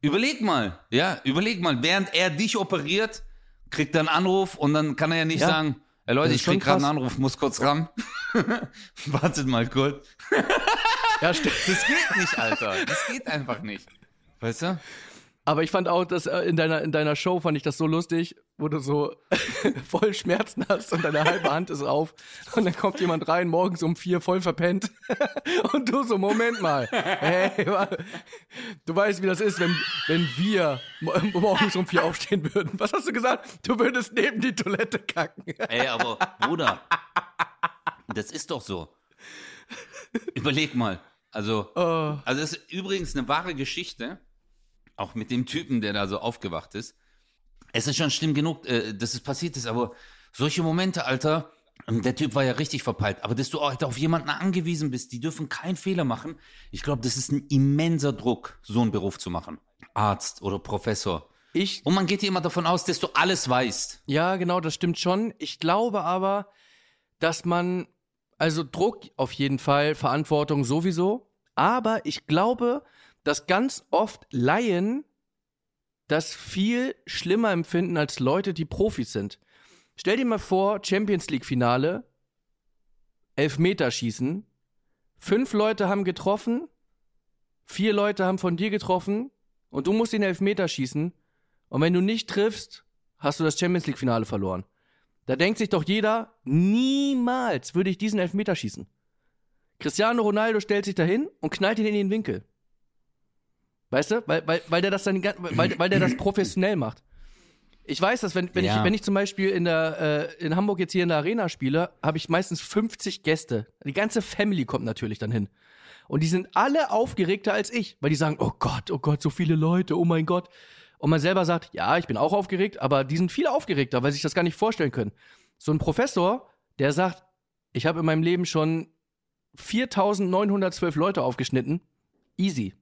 Überleg mal. Ja, überleg mal. Während er dich operiert, kriegt er einen Anruf und dann kann er ja nicht Ja. sagen, hey Leute, ich krieg gerade einen. Anruf, muss kurz ran. [laughs] Wartet mal kurz. [laughs] ja, stimmt. Das geht nicht, Alter. Das geht einfach nicht. Weißt du? Aber ich fand auch, dass äh, in deiner, in deiner Show fand ich das so lustig, wo du so [laughs] voll Schmerzen hast und deine halbe Hand ist auf. Und dann kommt jemand rein, morgens um vier voll verpennt. [laughs] Und du so, Moment mal. Hey, du weißt, wie das ist, wenn, wenn wir mo- morgens um vier aufstehen würden. Was hast du gesagt? Du würdest neben die Toilette kacken. Ey, aber Bruder, das ist doch so. Überleg mal. Also, Oh. also das ist übrigens eine wahre Geschichte, auch mit dem Typen, der da so aufgewacht ist. Es ist schon schlimm genug, äh, dass es passiert ist, aber solche Momente, Alter, ähm, der Typ war ja richtig verpeilt, aber dass du auch auf jemanden angewiesen bist, die dürfen keinen Fehler machen. Ich glaube, das ist ein immenser Druck, so einen Beruf zu machen. Arzt oder Professor. Ich Und man geht hier immer davon aus, dass du alles weißt. Ja, genau, das stimmt schon. Ich glaube aber, dass man, also Druck auf jeden Fall, Verantwortung sowieso, aber ich glaube, dass ganz oft Laien das viel schlimmer empfinden als Leute, die Profis sind. Stell dir mal vor, Champions League Finale, Elfmeterschießen, fünf Leute haben getroffen, vier Leute haben von dir getroffen und du musst den Elfmeter schießen und wenn du nicht triffst, hast du das Champions League Finale verloren. Da denkt sich doch jeder, niemals würde ich diesen Elfmeter schießen. Cristiano Ronaldo stellt sich dahin und knallt ihn in den Winkel. Weißt du? Weil, weil, weil der das dann, weil, weil der das [clears throat] professionell macht. Ich weiß, dass wenn, wenn, Ja. ich, wenn ich zum Beispiel in, der, äh, in Hamburg jetzt hier in der Arena spiele, habe ich meistens 50 Gäste. Die ganze Family kommt natürlich dann hin. Und die sind alle aufgeregter als ich, weil die sagen, oh Gott, oh Gott, so viele Leute, oh mein Gott. Und man selber sagt, ja, ich bin auch aufgeregt, aber die sind viel aufgeregter, weil sie sich das gar nicht vorstellen können. So ein Professor, der sagt, ich habe in meinem Leben schon 4912 Leute aufgeschnitten. Easy.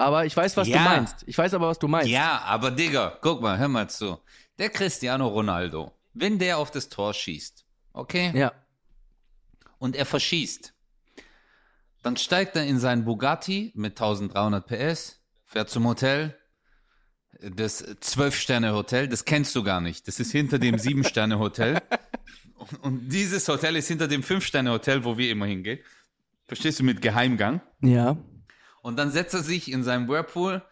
Aber ich weiß, was Ja. du meinst. Ich weiß aber, was du meinst. Ja, aber Digga, guck mal, hör mal zu. Der Cristiano Ronaldo, wenn der auf das Tor schießt, okay, Ja. und er verschießt, dann steigt er in seinen Bugatti mit 1300 PS, fährt zum Hotel, das 12-Sterne-Hotel, das kennst du gar nicht. Das ist hinter dem 7-Sterne-Hotel. [laughs] Und dieses Hotel ist hinter dem 5-Sterne-Hotel, wo wir immer hingehen. Verstehst du, mit Geheimgang. Ja. Und dann setzt er sich in seinem Whirlpool.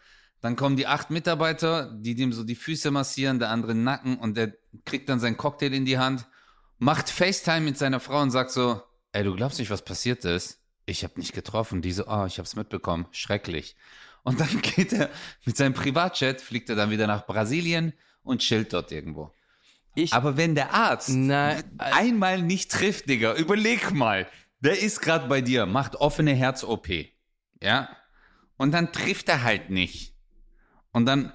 Dann kommen die acht Mitarbeiter, die dem so die Füße massieren, der andere den Nacken und der kriegt dann seinen Cocktail in die Hand, macht FaceTime mit seiner Frau und sagt so, ey, du glaubst nicht, was passiert ist? Ich habe nicht getroffen. Die so, ah, ich hab's mitbekommen. Schrecklich. Und dann [laughs] geht er mit seinem Privatjet, fliegt er dann wieder nach Brasilien und chillt dort irgendwo. Ich, Aber wenn der Arzt Nein, einmal nicht trifft, Digga, überleg mal. Der ist gerade bei dir, macht offene Herz-OP. Ja? Und dann trifft er halt nicht. Und dann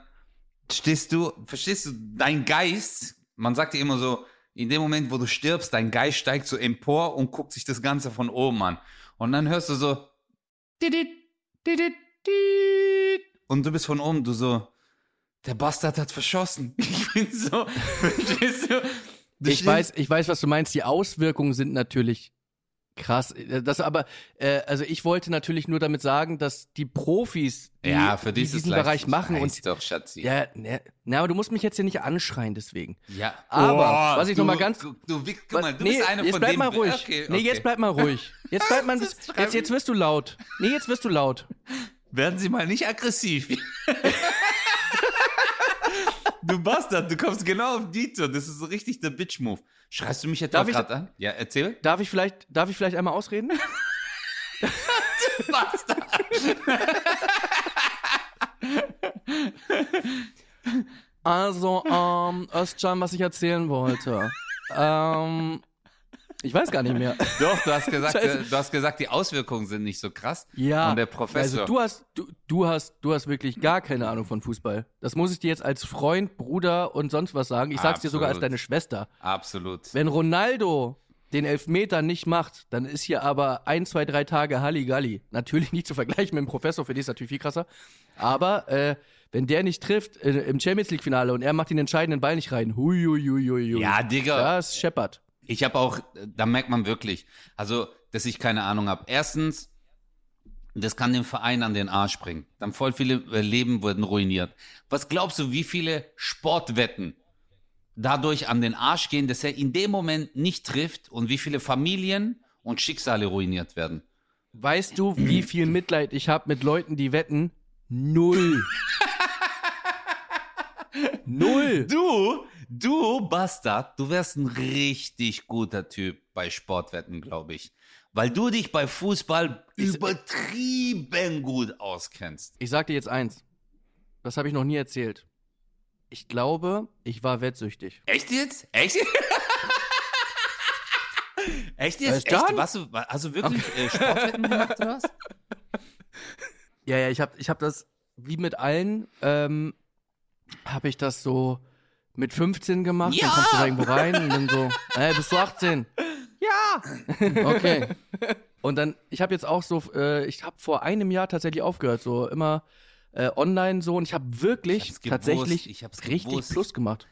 stehst du, verstehst du, dein Geist, man sagt ja immer so, in dem Moment, wo du stirbst, dein Geist steigt so empor und guckt sich das Ganze von oben an. Und dann hörst du so, und du bist von oben, du so, der Bastard hat verschossen. [laughs] Ich bin so, [laughs] verstehst du? Ich weiß, ich weiß, was du meinst. Die Auswirkungen sind natürlich krass. Das aber, äh, also ich wollte natürlich nur damit sagen, dass die Profis, die, Ja, für die diesen leicht. Bereich machen und doch, Schatzi. ja, ne, na, aber du musst mich jetzt hier nicht anschreien deswegen. Ja. Aber, was ich du, noch mal ganz- Du, du, Wick- guck mal, du nee, bist einer jetzt von bleib mal ruhig. Okay, Nee, okay. jetzt bleib mal ruhig. Jetzt bleib mal, [laughs] jetzt, jetzt wirst du laut. Nee, jetzt wirst du laut. Werden Sie mal nicht aggressiv. [laughs] du Bastard, du kommst genau auf Dieter. Das ist so richtig der Bitch-Move. Schreist du mich etwa gerade an? Ja, erzähl. Darf ich vielleicht, darf ich vielleicht einmal ausreden? [laughs] Bastard. Also, ähm, Özcan, was ich erzählen wollte. ähm, ich weiß gar nicht mehr. [laughs] Doch, du hast gesagt, Scheiße. äh, du hast gesagt, die Auswirkungen sind nicht so krass. Ja. Und der Professor. Also du hast, du, du hast, du hast wirklich gar keine Ahnung von Fußball. Das muss ich dir jetzt als Freund, Bruder und sonst was sagen. Ich sag's dir sogar als Absolut. deine Schwester. Absolut. Wenn Ronaldo den Elfmeter nicht macht, dann ist hier aber ein, zwei, drei Tage Halligalli. Natürlich nicht zu vergleichen mit dem Professor, für die ist natürlich viel krasser. Aber äh, wenn der nicht trifft äh, im Champions League Finale und er macht den entscheidenden Ball nicht rein, hui, hui, hui, hui, hui. Ja, Digga. Das scheppert. Ich habe auch, da merkt man wirklich, also, dass ich keine Ahnung habe. Erstens, das kann dem Verein an den Arsch bringen. Dann voll viele äh, Leben wurden ruiniert. Was glaubst du, wie viele Sportwetten dadurch an den Arsch gehen, dass er in dem Moment nicht trifft und wie viele Familien und Schicksale ruiniert werden? Weißt du, wie viel Mitleid ich habe mit Leuten, die wetten? Null. [laughs] Null. Du, du Bastard, du wärst ein richtig guter Typ bei Sportwetten, glaube ich. Weil du dich bei Fußball übertrieben gut auskennst. Ich sag dir jetzt eins. Das habe ich noch nie erzählt. Ich glaube, ich war wettsüchtig. Echt jetzt? Echt? [laughs] Echt jetzt? Klar? Echt? Was, du, hast du wirklich äh, Sportwetten gemacht oder was? [laughs] Ja, ja, ich habe ich hab das, wie mit allen, ähm, habe ich das so mit 15 gemacht. Ja! Dann kommst du da irgendwo rein und dann so, [laughs] ey, bist du 18? Ja! [laughs] Okay. Und dann, ich habe jetzt auch so, äh, ich habe vor einem Jahr tatsächlich aufgehört, so immer äh, online so und ich habe wirklich Ich tatsächlich ich hab's richtig gewusst. Plus gemacht.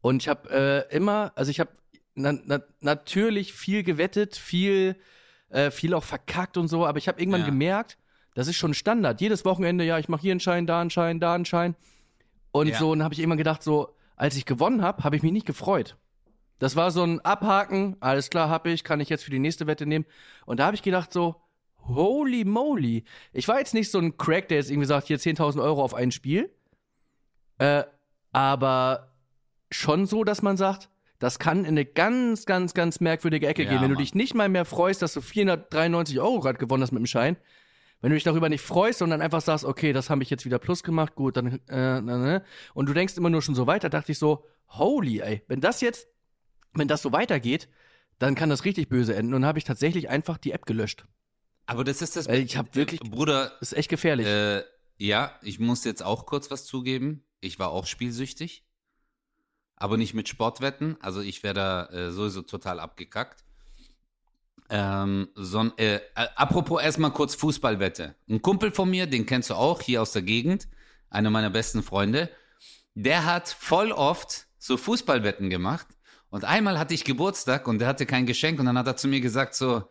Und ich habe äh, immer, also ich habe na, na, natürlich viel gewettet, viel, äh, viel auch verkackt und so, aber ich habe irgendwann Ja. gemerkt, das ist schon Standard. Jedes Wochenende, ja, ich mache hier einen Schein, da einen Schein, da einen Schein. Und Ja. so, und habe ich irgendwann gedacht, so, als ich gewonnen habe, habe ich mich nicht gefreut. Das war so ein Abhaken, alles klar, habe ich, kann ich jetzt für die nächste Wette nehmen. Und da habe ich gedacht, so, holy moly. Ich war jetzt nicht so ein Crack, der jetzt irgendwie sagt, hier 10.000 Euro auf ein Spiel. Äh, aber schon so, dass man sagt, das kann in eine ganz, ganz, ganz merkwürdige Ecke Ja, gehen. Wenn du Mann. dich nicht mal mehr freust, dass du 493 Euro gerade gewonnen hast mit dem Schein, wenn du dich darüber nicht freust, sondern einfach sagst, okay, das habe ich jetzt wieder plus gemacht, gut, dann, äh, na, und du denkst immer nur schon so weiter, dachte ich so, holy, ey, wenn das jetzt, wenn das so weitergeht, dann kann das richtig böse enden. Und dann habe ich tatsächlich einfach die App gelöscht. Aber das ist das. Weil ich hab wirklich- Bruder, Das ist echt gefährlich. äh, ja, ich muss jetzt auch kurz was zugeben. Ich war auch spielsüchtig. aber nicht mit Sportwetten. Also ich wäre da äh, sowieso total abgekackt. Ähm, son, äh, apropos erstmal kurz Fußballwette. Ein Kumpel von mir, den kennst du auch, hier aus der Gegend, einer meiner besten Freunde, der hat voll oft so Fußballwetten gemacht. Und einmal hatte ich Geburtstag und der hatte kein Geschenk und dann hat er zu mir gesagt so,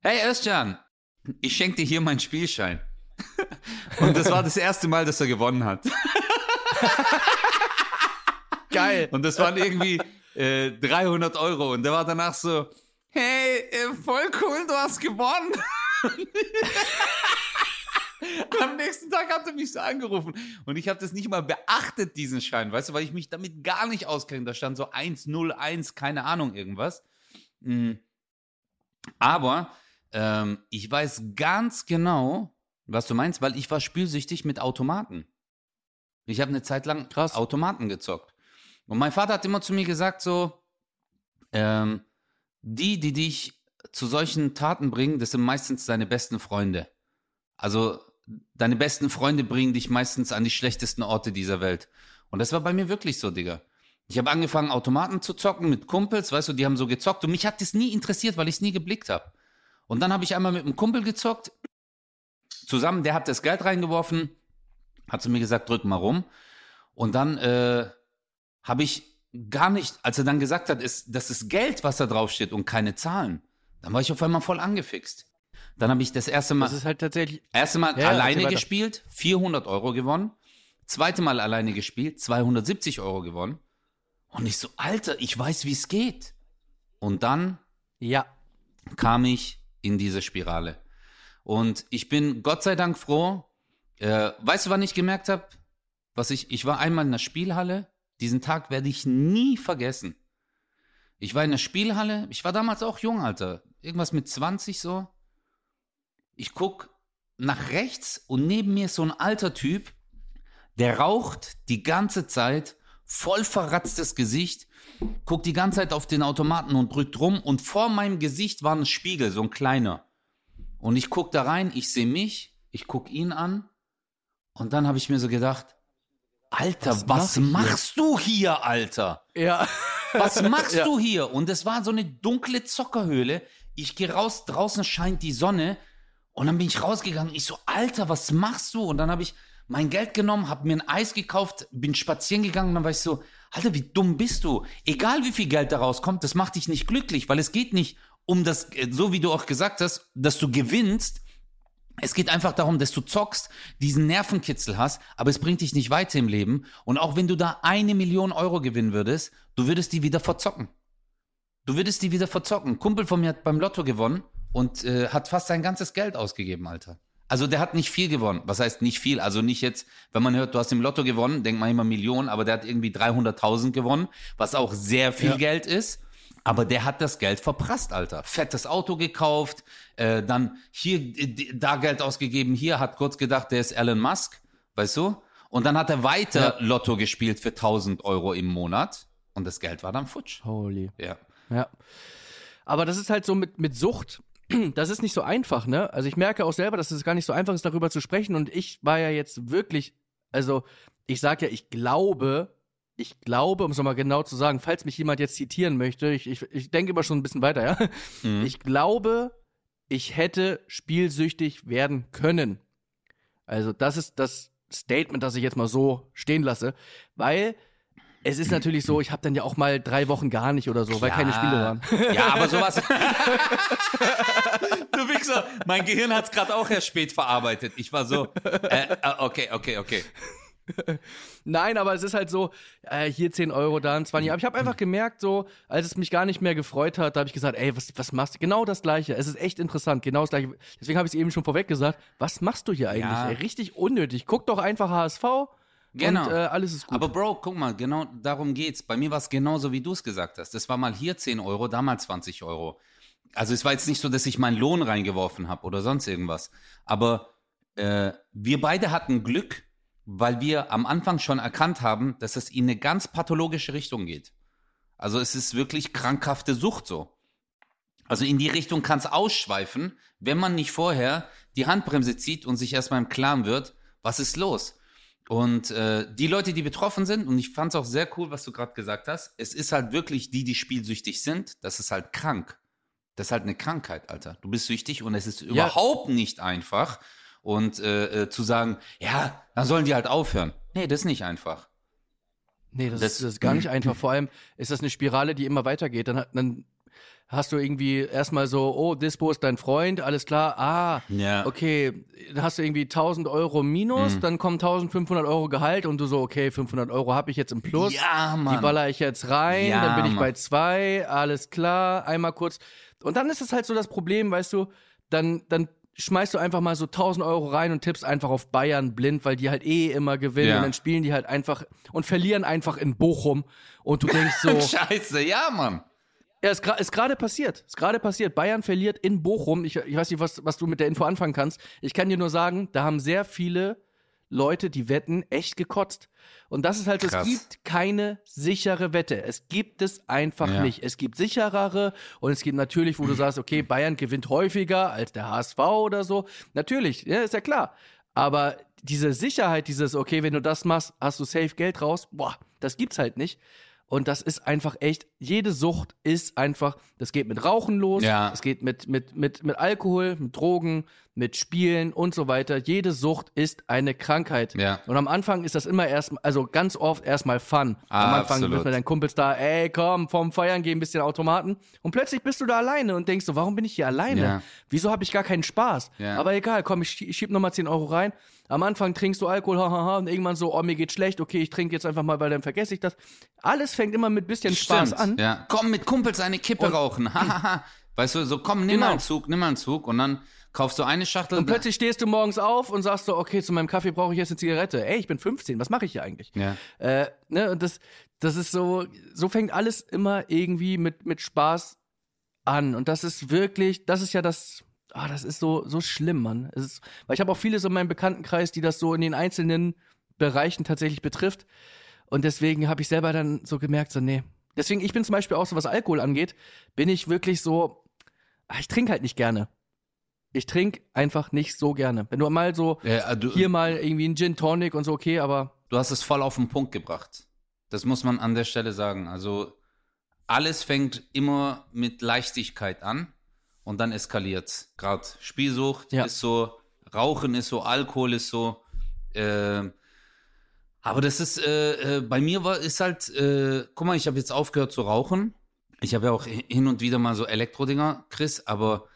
hey Özcan, ich schenke dir hier meinen Spielschein. [laughs] und das war das erste Mal, dass er gewonnen hat. [laughs] Geil. Und das waren irgendwie äh, 300 Euro und der war danach so, äh, voll cool, du hast gewonnen. Am nächsten Tag hat er mich so angerufen und ich habe das nicht mal beachtet, diesen Schein, weißt du, weil ich mich damit gar nicht auskenne. Da stand so 101, keine Ahnung, irgendwas. Mhm. Aber ähm, ich weiß ganz genau, was du meinst, weil ich war spielsüchtig mit Automaten. Ich habe eine Zeit lang Krass. Automaten gezockt. Und mein Vater hat immer zu mir gesagt, so, ähm, die, die dich zu solchen Taten bringen, das sind meistens deine besten Freunde. Also deine besten Freunde bringen dich meistens an die schlechtesten Orte dieser Welt. Und das war bei mir wirklich so, Digga. Ich habe angefangen, Automaten zu zocken mit Kumpels, weißt du, die haben so gezockt und mich hat das nie interessiert, weil ich es nie geblickt habe. Und dann habe ich einmal mit einem Kumpel gezockt, zusammen, der hat das Geld reingeworfen, hat zu mir gesagt, drück mal rum. Und dann äh, habe ich gar nicht, als er dann gesagt hat, ist, das ist Geld, was da drauf steht und keine Zahlen, dann war ich auf einmal voll angefixt. Dann habe ich das erste Mal, Das ist halt tatsächlich. erste Mal Ja, alleine gespielt, 400 Euro gewonnen. Zweite Mal alleine gespielt, 270 Euro gewonnen. Und ich so, Alter, ich weiß, wie es geht. Und dann Ja. kam ich in diese Spirale. Und ich bin Gott sei Dank froh. Äh, weißt du, wann ich gemerkt habe? Was ich, ich war einmal in der Spielhalle. Diesen Tag werde ich nie vergessen. Ich war in der Spielhalle. Ich war damals auch jung, Alter. Irgendwas mit 20 so. Ich guck nach rechts und neben mir ist so ein alter Typ, der raucht die ganze Zeit, voll verratztes Gesicht, guckt die ganze Zeit auf den Automaten und drückt rum und vor meinem Gesicht war ein Spiegel, so ein kleiner. Und ich guck da rein, ich sehe mich, ich guck ihn an und dann habe ich mir so gedacht, Alter, Was was, mach ich hier? machst du hier, Alter? Ja. Was [laughs] machst Ja. du hier? Und es war so eine dunkle Zockerhöhle. Ich gehe raus, draußen scheint die Sonne. Und dann bin ich rausgegangen. Ich so, Alter, was machst du? Und dann habe ich mein Geld genommen, habe mir ein Eis gekauft, bin spazieren gegangen und dann war ich so, Alter, wie dumm bist du? Egal wie viel Geld da rauskommt, das macht dich nicht glücklich, weil es geht nicht um das, äh, so wie du auch gesagt hast, dass du gewinnst. Es geht einfach darum, dass du zockst, diesen Nervenkitzel hast, aber es bringt dich nicht weiter im Leben. Und auch wenn du da eine Million Euro gewinnen würdest, du würdest die wieder verzocken. Du würdest die wieder verzocken. Ein Kumpel von mir hat beim Lotto gewonnen und äh, hat fast sein ganzes Geld ausgegeben, Alter. Also der hat nicht viel gewonnen. Was heißt nicht viel? Also nicht jetzt, wenn man hört, du hast im Lotto gewonnen, denkt man immer Millionen, aber der hat irgendwie 300.000 gewonnen, was auch sehr viel Ja. Geld ist. Aber der hat das Geld verprasst, Alter. Fettes Auto gekauft, äh, dann hier da Geld ausgegeben, hier hat kurz gedacht, der ist Elon Musk, weißt du? Und dann hat er weiter Lotto gespielt für 1000 Euro im Monat und das Geld war dann futsch. Holy. Ja. Ja. Aber das ist halt so mit, mit Sucht. [clears throat] Das ist nicht so einfach, ne? Also ich merke auch selber, dass es gar nicht so einfach ist, darüber zu sprechen. Und ich war ja jetzt wirklich, also ich sage ja, ich glaube, ich glaube, um es nochmal genau zu sagen, falls mich jemand jetzt zitieren möchte, ich, ich, ich denke immer schon ein bisschen weiter, ja. Mhm. Ich glaube, ich hätte spielsüchtig werden können. Also das ist das Statement, das ich jetzt mal so stehen lasse, weil es ist natürlich so, ich habe dann ja auch mal drei Wochen gar nicht oder so, weil keine Klar. Spiele waren. [laughs] Ja, aber sowas. [laughs] du Wichser, mein Gehirn hat es gerade auch erst spät verarbeitet. Ich war so, äh, äh, okay, okay, okay. [laughs] Nein, aber es ist halt so, äh, hier 10 Euro, da ein 20. Aber ich habe einfach gemerkt, so, als es mich gar nicht mehr gefreut hat, da habe ich gesagt, ey, was, was machst du? Genau das Gleiche. Es ist echt interessant, genau das Gleiche. Deswegen habe ich es eben schon vorweg gesagt. Was machst du hier eigentlich? Ja. Ey, richtig unnötig. Guck doch einfach HSV Genau. und äh, alles ist gut. Aber Bro, guck mal, genau darum geht's. Bei mir war es genauso, wie du es gesagt hast. Das war mal hier 10 Euro, da mal 20 Euro. Also es war jetzt nicht so, dass ich meinen Lohn reingeworfen habe oder sonst irgendwas. Aber äh, wir beide hatten Glück, weil wir am Anfang schon erkannt haben, dass es in eine ganz pathologische Richtung geht. Also es ist wirklich krankhafte Sucht so. Also in die Richtung kann es ausschweifen, wenn man nicht vorher die Handbremse zieht und sich erstmal im Klaren wird, was ist los. Und äh, die Leute, die betroffen sind, und ich fand es auch sehr cool, was du gerade gesagt hast, es ist halt wirklich die, die spielsüchtig sind, das ist halt krank. Das ist halt eine Krankheit, Alter. Du bist süchtig und es ist ja. überhaupt nicht einfach. Und äh, äh, zu sagen, ja, dann sollen die halt aufhören. Nee, das ist nicht einfach. Nee, das, das, ist, das ist gar nicht [clears throat] einfach. Vor allem ist das eine Spirale, die immer weitergeht. Dann, dann hast du irgendwie erstmal so, oh, Dispo ist dein Freund, alles klar, ah, ja. okay, dann hast du irgendwie 1000 Euro Minus, mhm. dann kommen 1500 Euro Gehalt und du so, okay, 500 Euro habe ich jetzt im Plus, ja, Mann. die baller ich jetzt rein, ja, dann bin ich Mann. bei zwei, alles klar, einmal kurz. Und dann ist es halt so das Problem, weißt du, dann, dann schmeißt du einfach mal so 1000 Euro rein und tippst einfach auf Bayern blind, weil die halt eh immer gewinnen ja. und dann spielen die halt einfach und verlieren einfach in Bochum und du denkst so. [laughs] Scheiße, ja, Mann. Ja, ist, ist gerade passiert. Ist gerade passiert. Bayern verliert in Bochum. Ich, ich weiß nicht, was, was du mit der Info anfangen kannst. Ich kann dir nur sagen, da haben sehr viele Leute, die wetten, echt gekotzt. Und das ist halt, Krass. es gibt keine sichere Wette. Es gibt es einfach ja. nicht. Es gibt sicherere und es gibt natürlich, wo du [clears throat] sagst, okay, Bayern gewinnt häufiger als der HSV oder so. Natürlich, ja, ist ja klar. Aber diese Sicherheit, dieses, okay, wenn du das machst, hast du safe Geld raus, boah, das gibt's halt nicht. Und das ist einfach echt, jede Sucht ist einfach, das geht mit Rauchen los, ja. es geht mit, mit, mit, mit Alkohol, mit Drogen, mit Spielen und so weiter. Jede Sucht ist eine Krankheit. Ja. Und am Anfang ist das immer erst, also ganz oft erstmal Fun. Ah, am Anfang absolut. bist du deinen Kumpels da, ey, komm, vom Feiern geh ein bisschen Automaten. Und plötzlich bist du da alleine und denkst so, warum bin ich hier alleine? Ja. Wieso habe ich gar keinen Spaß? Aber egal, komm, ich, ich schieb nochmal 10 Euro rein. Am Anfang trinkst du Alkohol, hahaha, und irgendwann so, oh, mir geht schlecht, okay, ich trinke jetzt einfach mal, weil dann vergesse ich das. Alles fängt immer mit bisschen Stimmt, Spaß an. Ja. Komm, mit Kumpels eine Kippe und, rauchen, hahaha. weißt du, so komm, nimm genau. mal einen Zug, nimm mal einen Zug und dann kaufst du eine Schachtel. Und plötzlich stehst du morgens auf und sagst so, okay, zu meinem Kaffee brauche ich jetzt eine Zigarette. Ey, ich bin 15, was mache ich hier eigentlich? Ja. Äh, ne, und das, das ist so, so fängt alles immer irgendwie mit, mit Spaß an. Und das ist wirklich, das ist ja das, ah, das ist so, so schlimm, Mann. Es ist, weil ich habe auch viele so in meinem Bekanntenkreis, die das so in den einzelnen Bereichen tatsächlich betrifft. Und deswegen habe ich selber dann so gemerkt, so, nee. Deswegen, ich bin zum Beispiel auch so, was Alkohol angeht, bin ich wirklich so, ah, ich trinke halt nicht gerne. Ich trinke einfach nicht so gerne. Wenn du mal so ja, du, hier mal irgendwie ein Gin Tonic und so, okay, aber. Du hast es voll auf den Punkt gebracht. Das muss man an der Stelle sagen. Also alles fängt immer mit Leichtigkeit an und dann eskaliert's. Gerade Spielsucht ja. ist so, Rauchen ist so, Alkohol ist so. Äh, aber das ist, äh, äh, bei mir war, ist halt, äh, guck mal, ich habe jetzt aufgehört zu rauchen. Ich habe ja auch hin und wieder mal so Elektrodinger, Chris, aber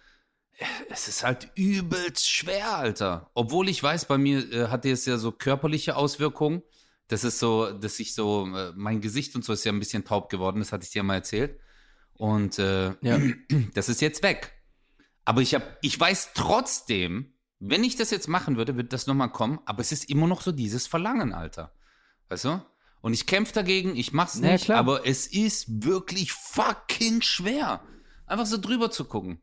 es ist halt übelst schwer, Alter. Obwohl ich weiß, bei mir äh, hatte es ja so körperliche Auswirkungen. Das ist so, dass ich so, äh, mein Gesicht und so ist ja ein bisschen taub geworden, das hatte ich dir mal erzählt. Und äh, ja. [clears throat] das ist jetzt weg. Aber ich habe, ich weiß trotzdem, wenn ich das jetzt machen würde, würde das nochmal kommen. Aber es ist immer noch so dieses Verlangen, Alter. Weißt du? Und ich kämpfe dagegen, ich mach's nicht, ja, aber es ist wirklich fucking schwer, einfach so drüber zu gucken.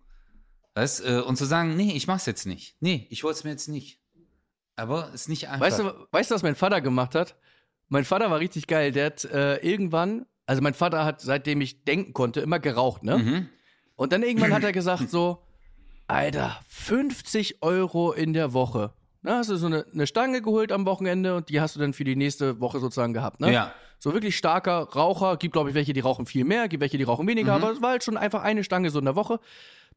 Weißt, äh, und zu sagen, nee, ich mach's jetzt nicht. Nee, ich wollte es mir jetzt nicht. Aber es ist nicht einfach. Weißt du, weißt du, was mein Vater gemacht hat? Mein Vater war richtig geil. Der hat äh, irgendwann, also mein Vater hat, seitdem ich denken konnte, immer geraucht, ne? Mhm. Und dann irgendwann hat er gesagt so, Alter, 50 Euro in der Woche. Na, hast du so eine, eine, Stange geholt am Wochenende und die hast du dann für die nächste Woche sozusagen gehabt, ne? Ja. So wirklich starker Raucher. Gibt, glaube ich, welche, die rauchen viel mehr, gibt welche, die rauchen weniger, mhm. aber es war halt schon einfach eine Stange so in der Woche.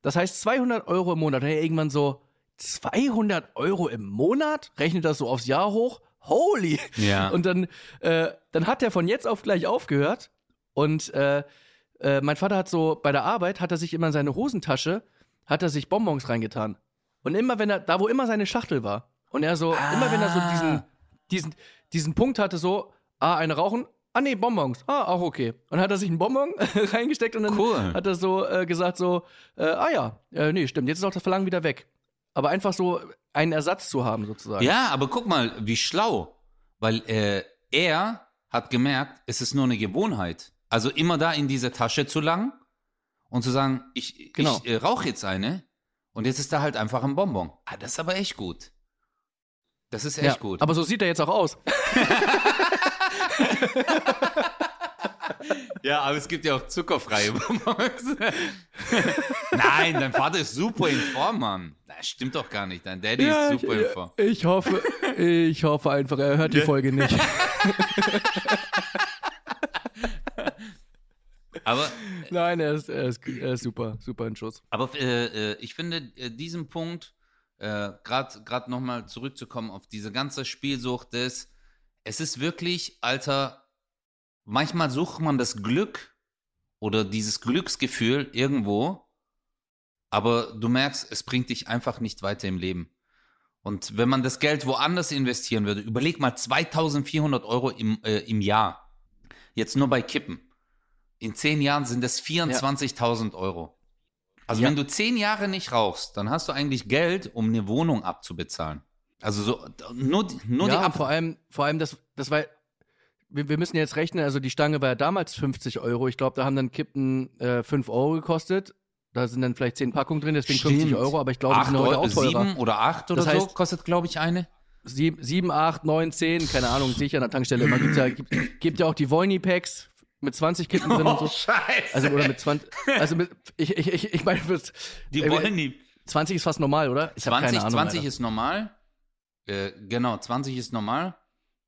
Das heißt 200 Euro im Monat. Hey, irgendwann so 200 Euro im Monat? Rechnet das so aufs Jahr hoch? Holy! Ja. Und dann, äh, dann hat er von jetzt auf gleich aufgehört und äh, äh, mein Vater hat so bei der Arbeit hat er sich immer in seine Hosentasche hat er sich Bonbons reingetan. Und immer wenn er, da wo immer seine Schachtel war, und er so, ah. immer wenn er so diesen, diesen, diesen Punkt hatte, so, ah, eine rauchen, ah nee, Bonbons, ah, auch okay. Und hat er sich einen Bonbon [laughs] reingesteckt und dann cool. hat er so äh, gesagt, so, äh, ah ja, äh, nee, stimmt, jetzt ist auch das Verlangen wieder weg. Aber einfach so einen Ersatz zu haben, sozusagen. Ja, aber guck mal, wie schlau. Weil äh, er hat gemerkt, es ist nur eine Gewohnheit. Also immer da in diese Tasche zu lang und zu sagen, ich, genau. ich äh, rauche jetzt eine und jetzt ist da halt einfach ein Bonbon. Ah, das ist aber echt gut. Das ist echt ja, gut. Aber so sieht er jetzt auch aus. [laughs] ja, aber es gibt ja auch zuckerfreie Bonbons. [laughs] Nein, dein Vater ist super in Form, Mann. Das stimmt doch gar nicht. Dein Daddy Ja, ist super ich, in Form. ich hoffe, ich hoffe einfach, er hört die Folge nicht. [laughs] Aber [laughs] Nein, er ist, er ist, er ist super, super in Schuss. Aber äh, äh, ich finde äh, diesen Punkt, äh, gerade gerade nochmal zurückzukommen auf diese ganze Spielsucht des, es ist wirklich, Alter, manchmal sucht man das Glück oder dieses Glücksgefühl irgendwo, aber du merkst, es bringt dich einfach nicht weiter im Leben. Und wenn man das Geld woanders investieren würde, überleg mal 2400 Euro im, äh, im Jahr. Jetzt nur bei Kippen. In zehn Jahren sind das 24.000 Euro. Also Ja. wenn du zehn Jahre nicht rauchst, dann hast du eigentlich Geld, um eine Wohnung abzubezahlen. Also so nur, die- nur ja, die Ab vor allem, vor allem, das, das war, wir, wir müssen jetzt rechnen, also die Stange war ja damals 50 Euro. Ich glaube, da haben dann Kippen äh, 5 Euro gekostet. Da sind dann vielleicht 10 Packungen drin, deswegen 50 Stimmt. Euro, aber ich glaube, die sind heute auch teurer. sieben oder acht oder Das so heißt- kostet, glaube ich, eine. Sieben, sieben, acht, neun, zehn, keine Ahnung, sehe ich an der Tankstelle immer. Gibt ja, gibt, gibt ja auch die Vollny-Packs mit 20 Kippen [laughs] drin und so. Scheiße. Also, oder mit 20, also mit, ich, ich, ich, ich meine, die wollen die. 20 ist fast normal, oder? Ich hab 20, keine Ahnung, 20 Alter. ist normal. Äh, genau, 20 ist normal.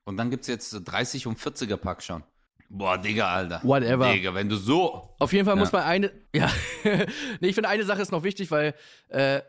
Und dann gibt es jetzt 30 und 40er Pack schon. Boah, Digga, Alter. Whatever. Digga, wenn du so. Auf jeden Fall Ja. muss man eine, [laughs] ja, nee, ich finde eine Sache ist noch wichtig, weil äh,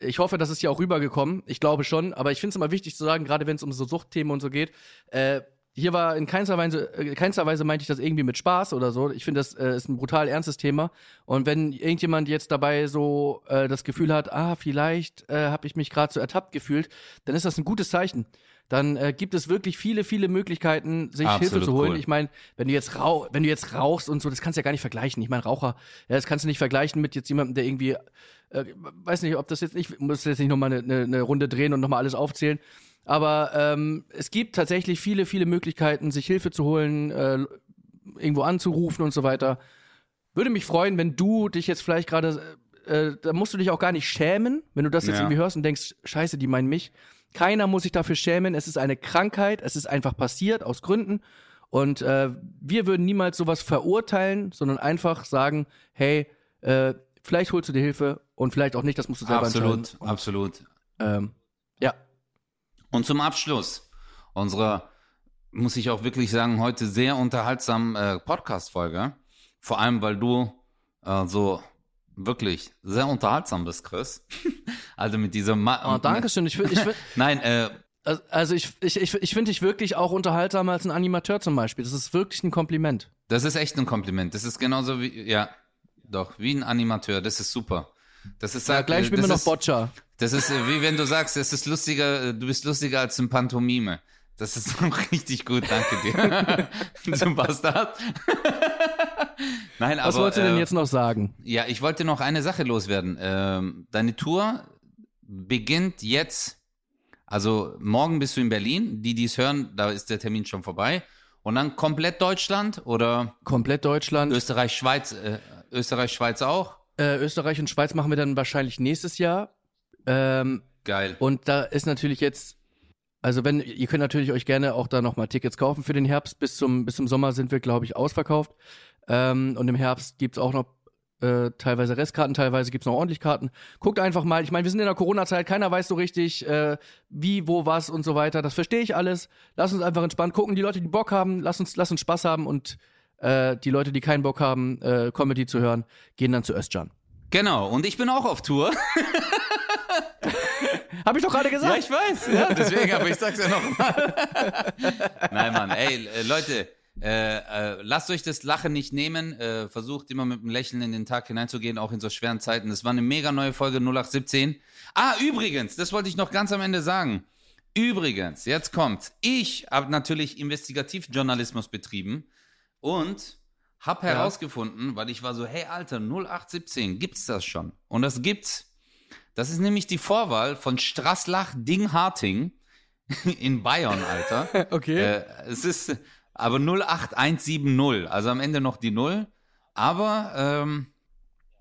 ich hoffe, das ist hier auch rübergekommen. Ich glaube schon, aber ich finde es immer wichtig zu sagen, gerade wenn es um so Suchtthemen und so geht. Äh, hier war in keinster Weise, äh, keinster Weise meinte ich das irgendwie mit Spaß oder so. Ich finde, das äh, ist ein brutal ernstes Thema. Und wenn irgendjemand jetzt dabei so äh, das Gefühl hat, ah, vielleicht äh, habe ich mich gerade so ertappt gefühlt, dann ist das ein gutes Zeichen. Dann äh, gibt es wirklich viele, viele Möglichkeiten, sich Absolut Hilfe zu holen. cool. Ich meine, wenn du jetzt rauch, wenn du jetzt rauchst und so, das kannst du ja gar nicht vergleichen. Ich meine, Raucher, ja, das kannst du nicht vergleichen mit jetzt jemandem, der irgendwie, äh, weiß nicht, ob das jetzt, ich muss jetzt nicht nochmal eine, eine, eine Runde drehen und nochmal alles aufzählen. Aber ähm, es gibt tatsächlich viele, viele Möglichkeiten, sich Hilfe zu holen, äh, irgendwo anzurufen und so weiter. Würde mich freuen, wenn du dich jetzt vielleicht gerade, äh, da musst du dich auch gar nicht schämen, wenn du das jetzt Ja. irgendwie hörst und denkst, scheiße, die meinen mich. Keiner muss sich dafür schämen. Es ist eine Krankheit. Es ist einfach passiert aus Gründen. Und äh, wir würden niemals sowas verurteilen, sondern einfach sagen, hey, äh, vielleicht holst du dir Hilfe und vielleicht auch nicht. Das musst du selber Absolut, entscheiden. Und, absolut. ähm, ja, Und zum Abschluss unserer, muss ich auch wirklich sagen, heute sehr unterhaltsamen äh, Podcast-Folge. Vor allem, weil du äh, so wirklich sehr unterhaltsam bist, Chris. [laughs] also mit dieser Ma oh, danke schön. Ich, ich, [laughs] Nein, äh, Also- Also ich, ich, ich, ich finde dich wirklich auch unterhaltsamer als ein Animateur zum Beispiel. Das ist wirklich ein Kompliment. das ist echt ein Kompliment. Das ist genauso wie, ja, doch, wie ein Animateur. Das ist super. Das ist Ja, gleich äh, spielen wir noch Boccia. Das ist äh, wie wenn du sagst, es ist lustiger, äh, du bist lustiger als ein Pantomime. Das ist [laughs] auch richtig gut, danke dir. [laughs] du Bastard. Nein, Was aber wolltest du denn äh, jetzt noch sagen? ja, ich wollte noch eine Sache loswerden. Ähm, deine Tour beginnt jetzt, also morgen bist du in Berlin. Die, die es hören, da ist der Termin schon vorbei. Und dann komplett Deutschland oder Komplett Deutschland. Österreich, Schweiz, äh, Österreich, Schweiz auch? Äh, Österreich und Schweiz machen wir dann wahrscheinlich nächstes Jahr. Ähm, Geil. und da ist natürlich jetzt, also wenn, ihr könnt natürlich euch gerne auch da nochmal Tickets kaufen für den Herbst. Bis zum, bis zum Sommer sind wir, glaube ich, ausverkauft. Ähm, und im Herbst gibt's auch noch äh, teilweise Restkarten, teilweise gibt's noch ordentlich Karten. Guckt einfach mal. Ich meine, wir sind in der Corona-Zeit, keiner weiß so richtig, äh, wie, wo, was und so weiter. Das verstehe ich alles. Lass uns einfach entspannt gucken. Die Leute, die Bock haben, lass uns, lass uns Spaß haben und äh, die Leute, die keinen Bock haben, äh, Comedy zu hören, gehen dann zu Özcan. Genau, und ich bin auch auf Tour. [laughs] Hab ich doch gerade gesagt. Ja, ich weiß, ja, deswegen, aber ich sag's ja nochmal. [laughs] Nein, Mann, ey, äh, Leute, äh, äh, lasst euch das Lachen nicht nehmen. Äh, versucht immer mit einem Lächeln in den Tag hineinzugehen, auch in so schweren Zeiten. Das war eine mega neue Folge 0817. Ah, übrigens, das wollte ich noch ganz am Ende sagen. Übrigens, jetzt kommt's. Ich habe natürlich Investigativjournalismus betrieben und habe Ja. herausgefunden, weil ich war so, hey Alter, 0817, gibt's das schon? Und das gibt's. Das ist nämlich die Vorwahl von Straßlach-Ding-Harting [laughs] in Bayern, Alter. [laughs] Okay. Äh, es ist aber 08170, also am Ende noch die 0. Aber ähm,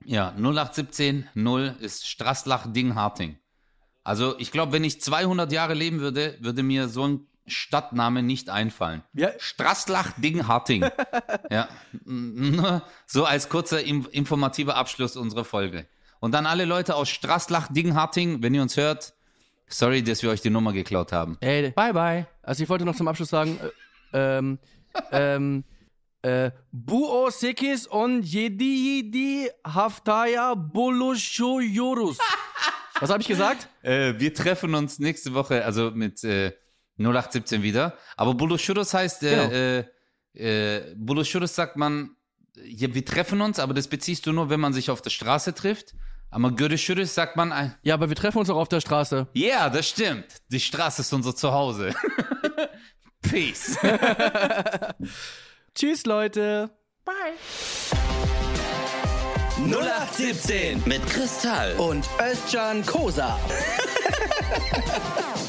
ja, 0817 0 ist Straßlach-Ding-Harting. Also ich glaube, wenn ich 200 Jahre leben würde, würde mir so ein Stadtname nicht einfallen. Ja. Straßlach-Ding-Harting. [laughs] ja. Nur So als kurzer informativer Abschluss unserer Folge. Und dann alle Leute aus Straßlach-Ding-Harting, wenn ihr uns hört, sorry, dass wir euch die Nummer geklaut haben. Ey, Bye, bye. also ich wollte noch zum Abschluss sagen, äh, ähm, [laughs] ähm, äh, Buo Sekis on Yedi Yedi Haftaya Boloshoyorus. [laughs] Was habe ich gesagt? Äh, wir treffen uns nächste Woche, also mit äh, 0817 wieder. Aber Buloshurus heißt, äh, äh, äh, Buloshurus sagt man, ja, wir treffen uns, aber das beziehst du nur, wenn man sich auf der Straße trifft. Aber Gödeshurus sagt man, äh, Ja, aber wir treffen uns auch auf der Straße. ja, yeah, das stimmt. Die Straße ist unser Zuhause. [laughs] Peace. [laughs] Tschüss, Leute. 0817 mit Kristall. Und Özcan Kosa. [laughs]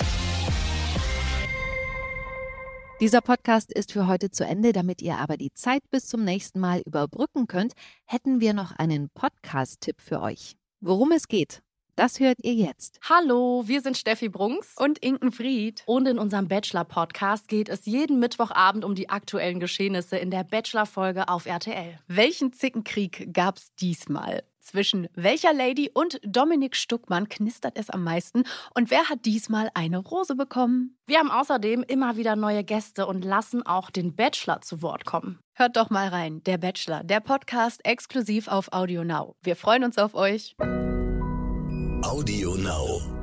Dieser Podcast ist für heute zu Ende. Damit ihr aber die Zeit bis zum nächsten Mal überbrücken könnt, hätten wir noch einen Podcast-Tipp für euch. Worum es geht, das hört ihr jetzt. Hallo, wir sind Steffi Brunks und Inken Fried. und in unserem Bachelor-Podcast geht es jeden Mittwochabend um die aktuellen Geschehnisse in der Bachelor-Folge auf RTL. Welchen Zickenkrieg gab's diesmal? Zwischen welcher Lady und Dominik Stuckmann knistert es am meisten? Und wer hat diesmal eine Rose bekommen? Wir haben außerdem immer wieder neue Gäste und lassen auch den Bachelor zu Wort kommen. Hört doch mal rein. Der Bachelor, der Podcast exklusiv auf Audio Now. Wir freuen uns auf euch. Audio Now.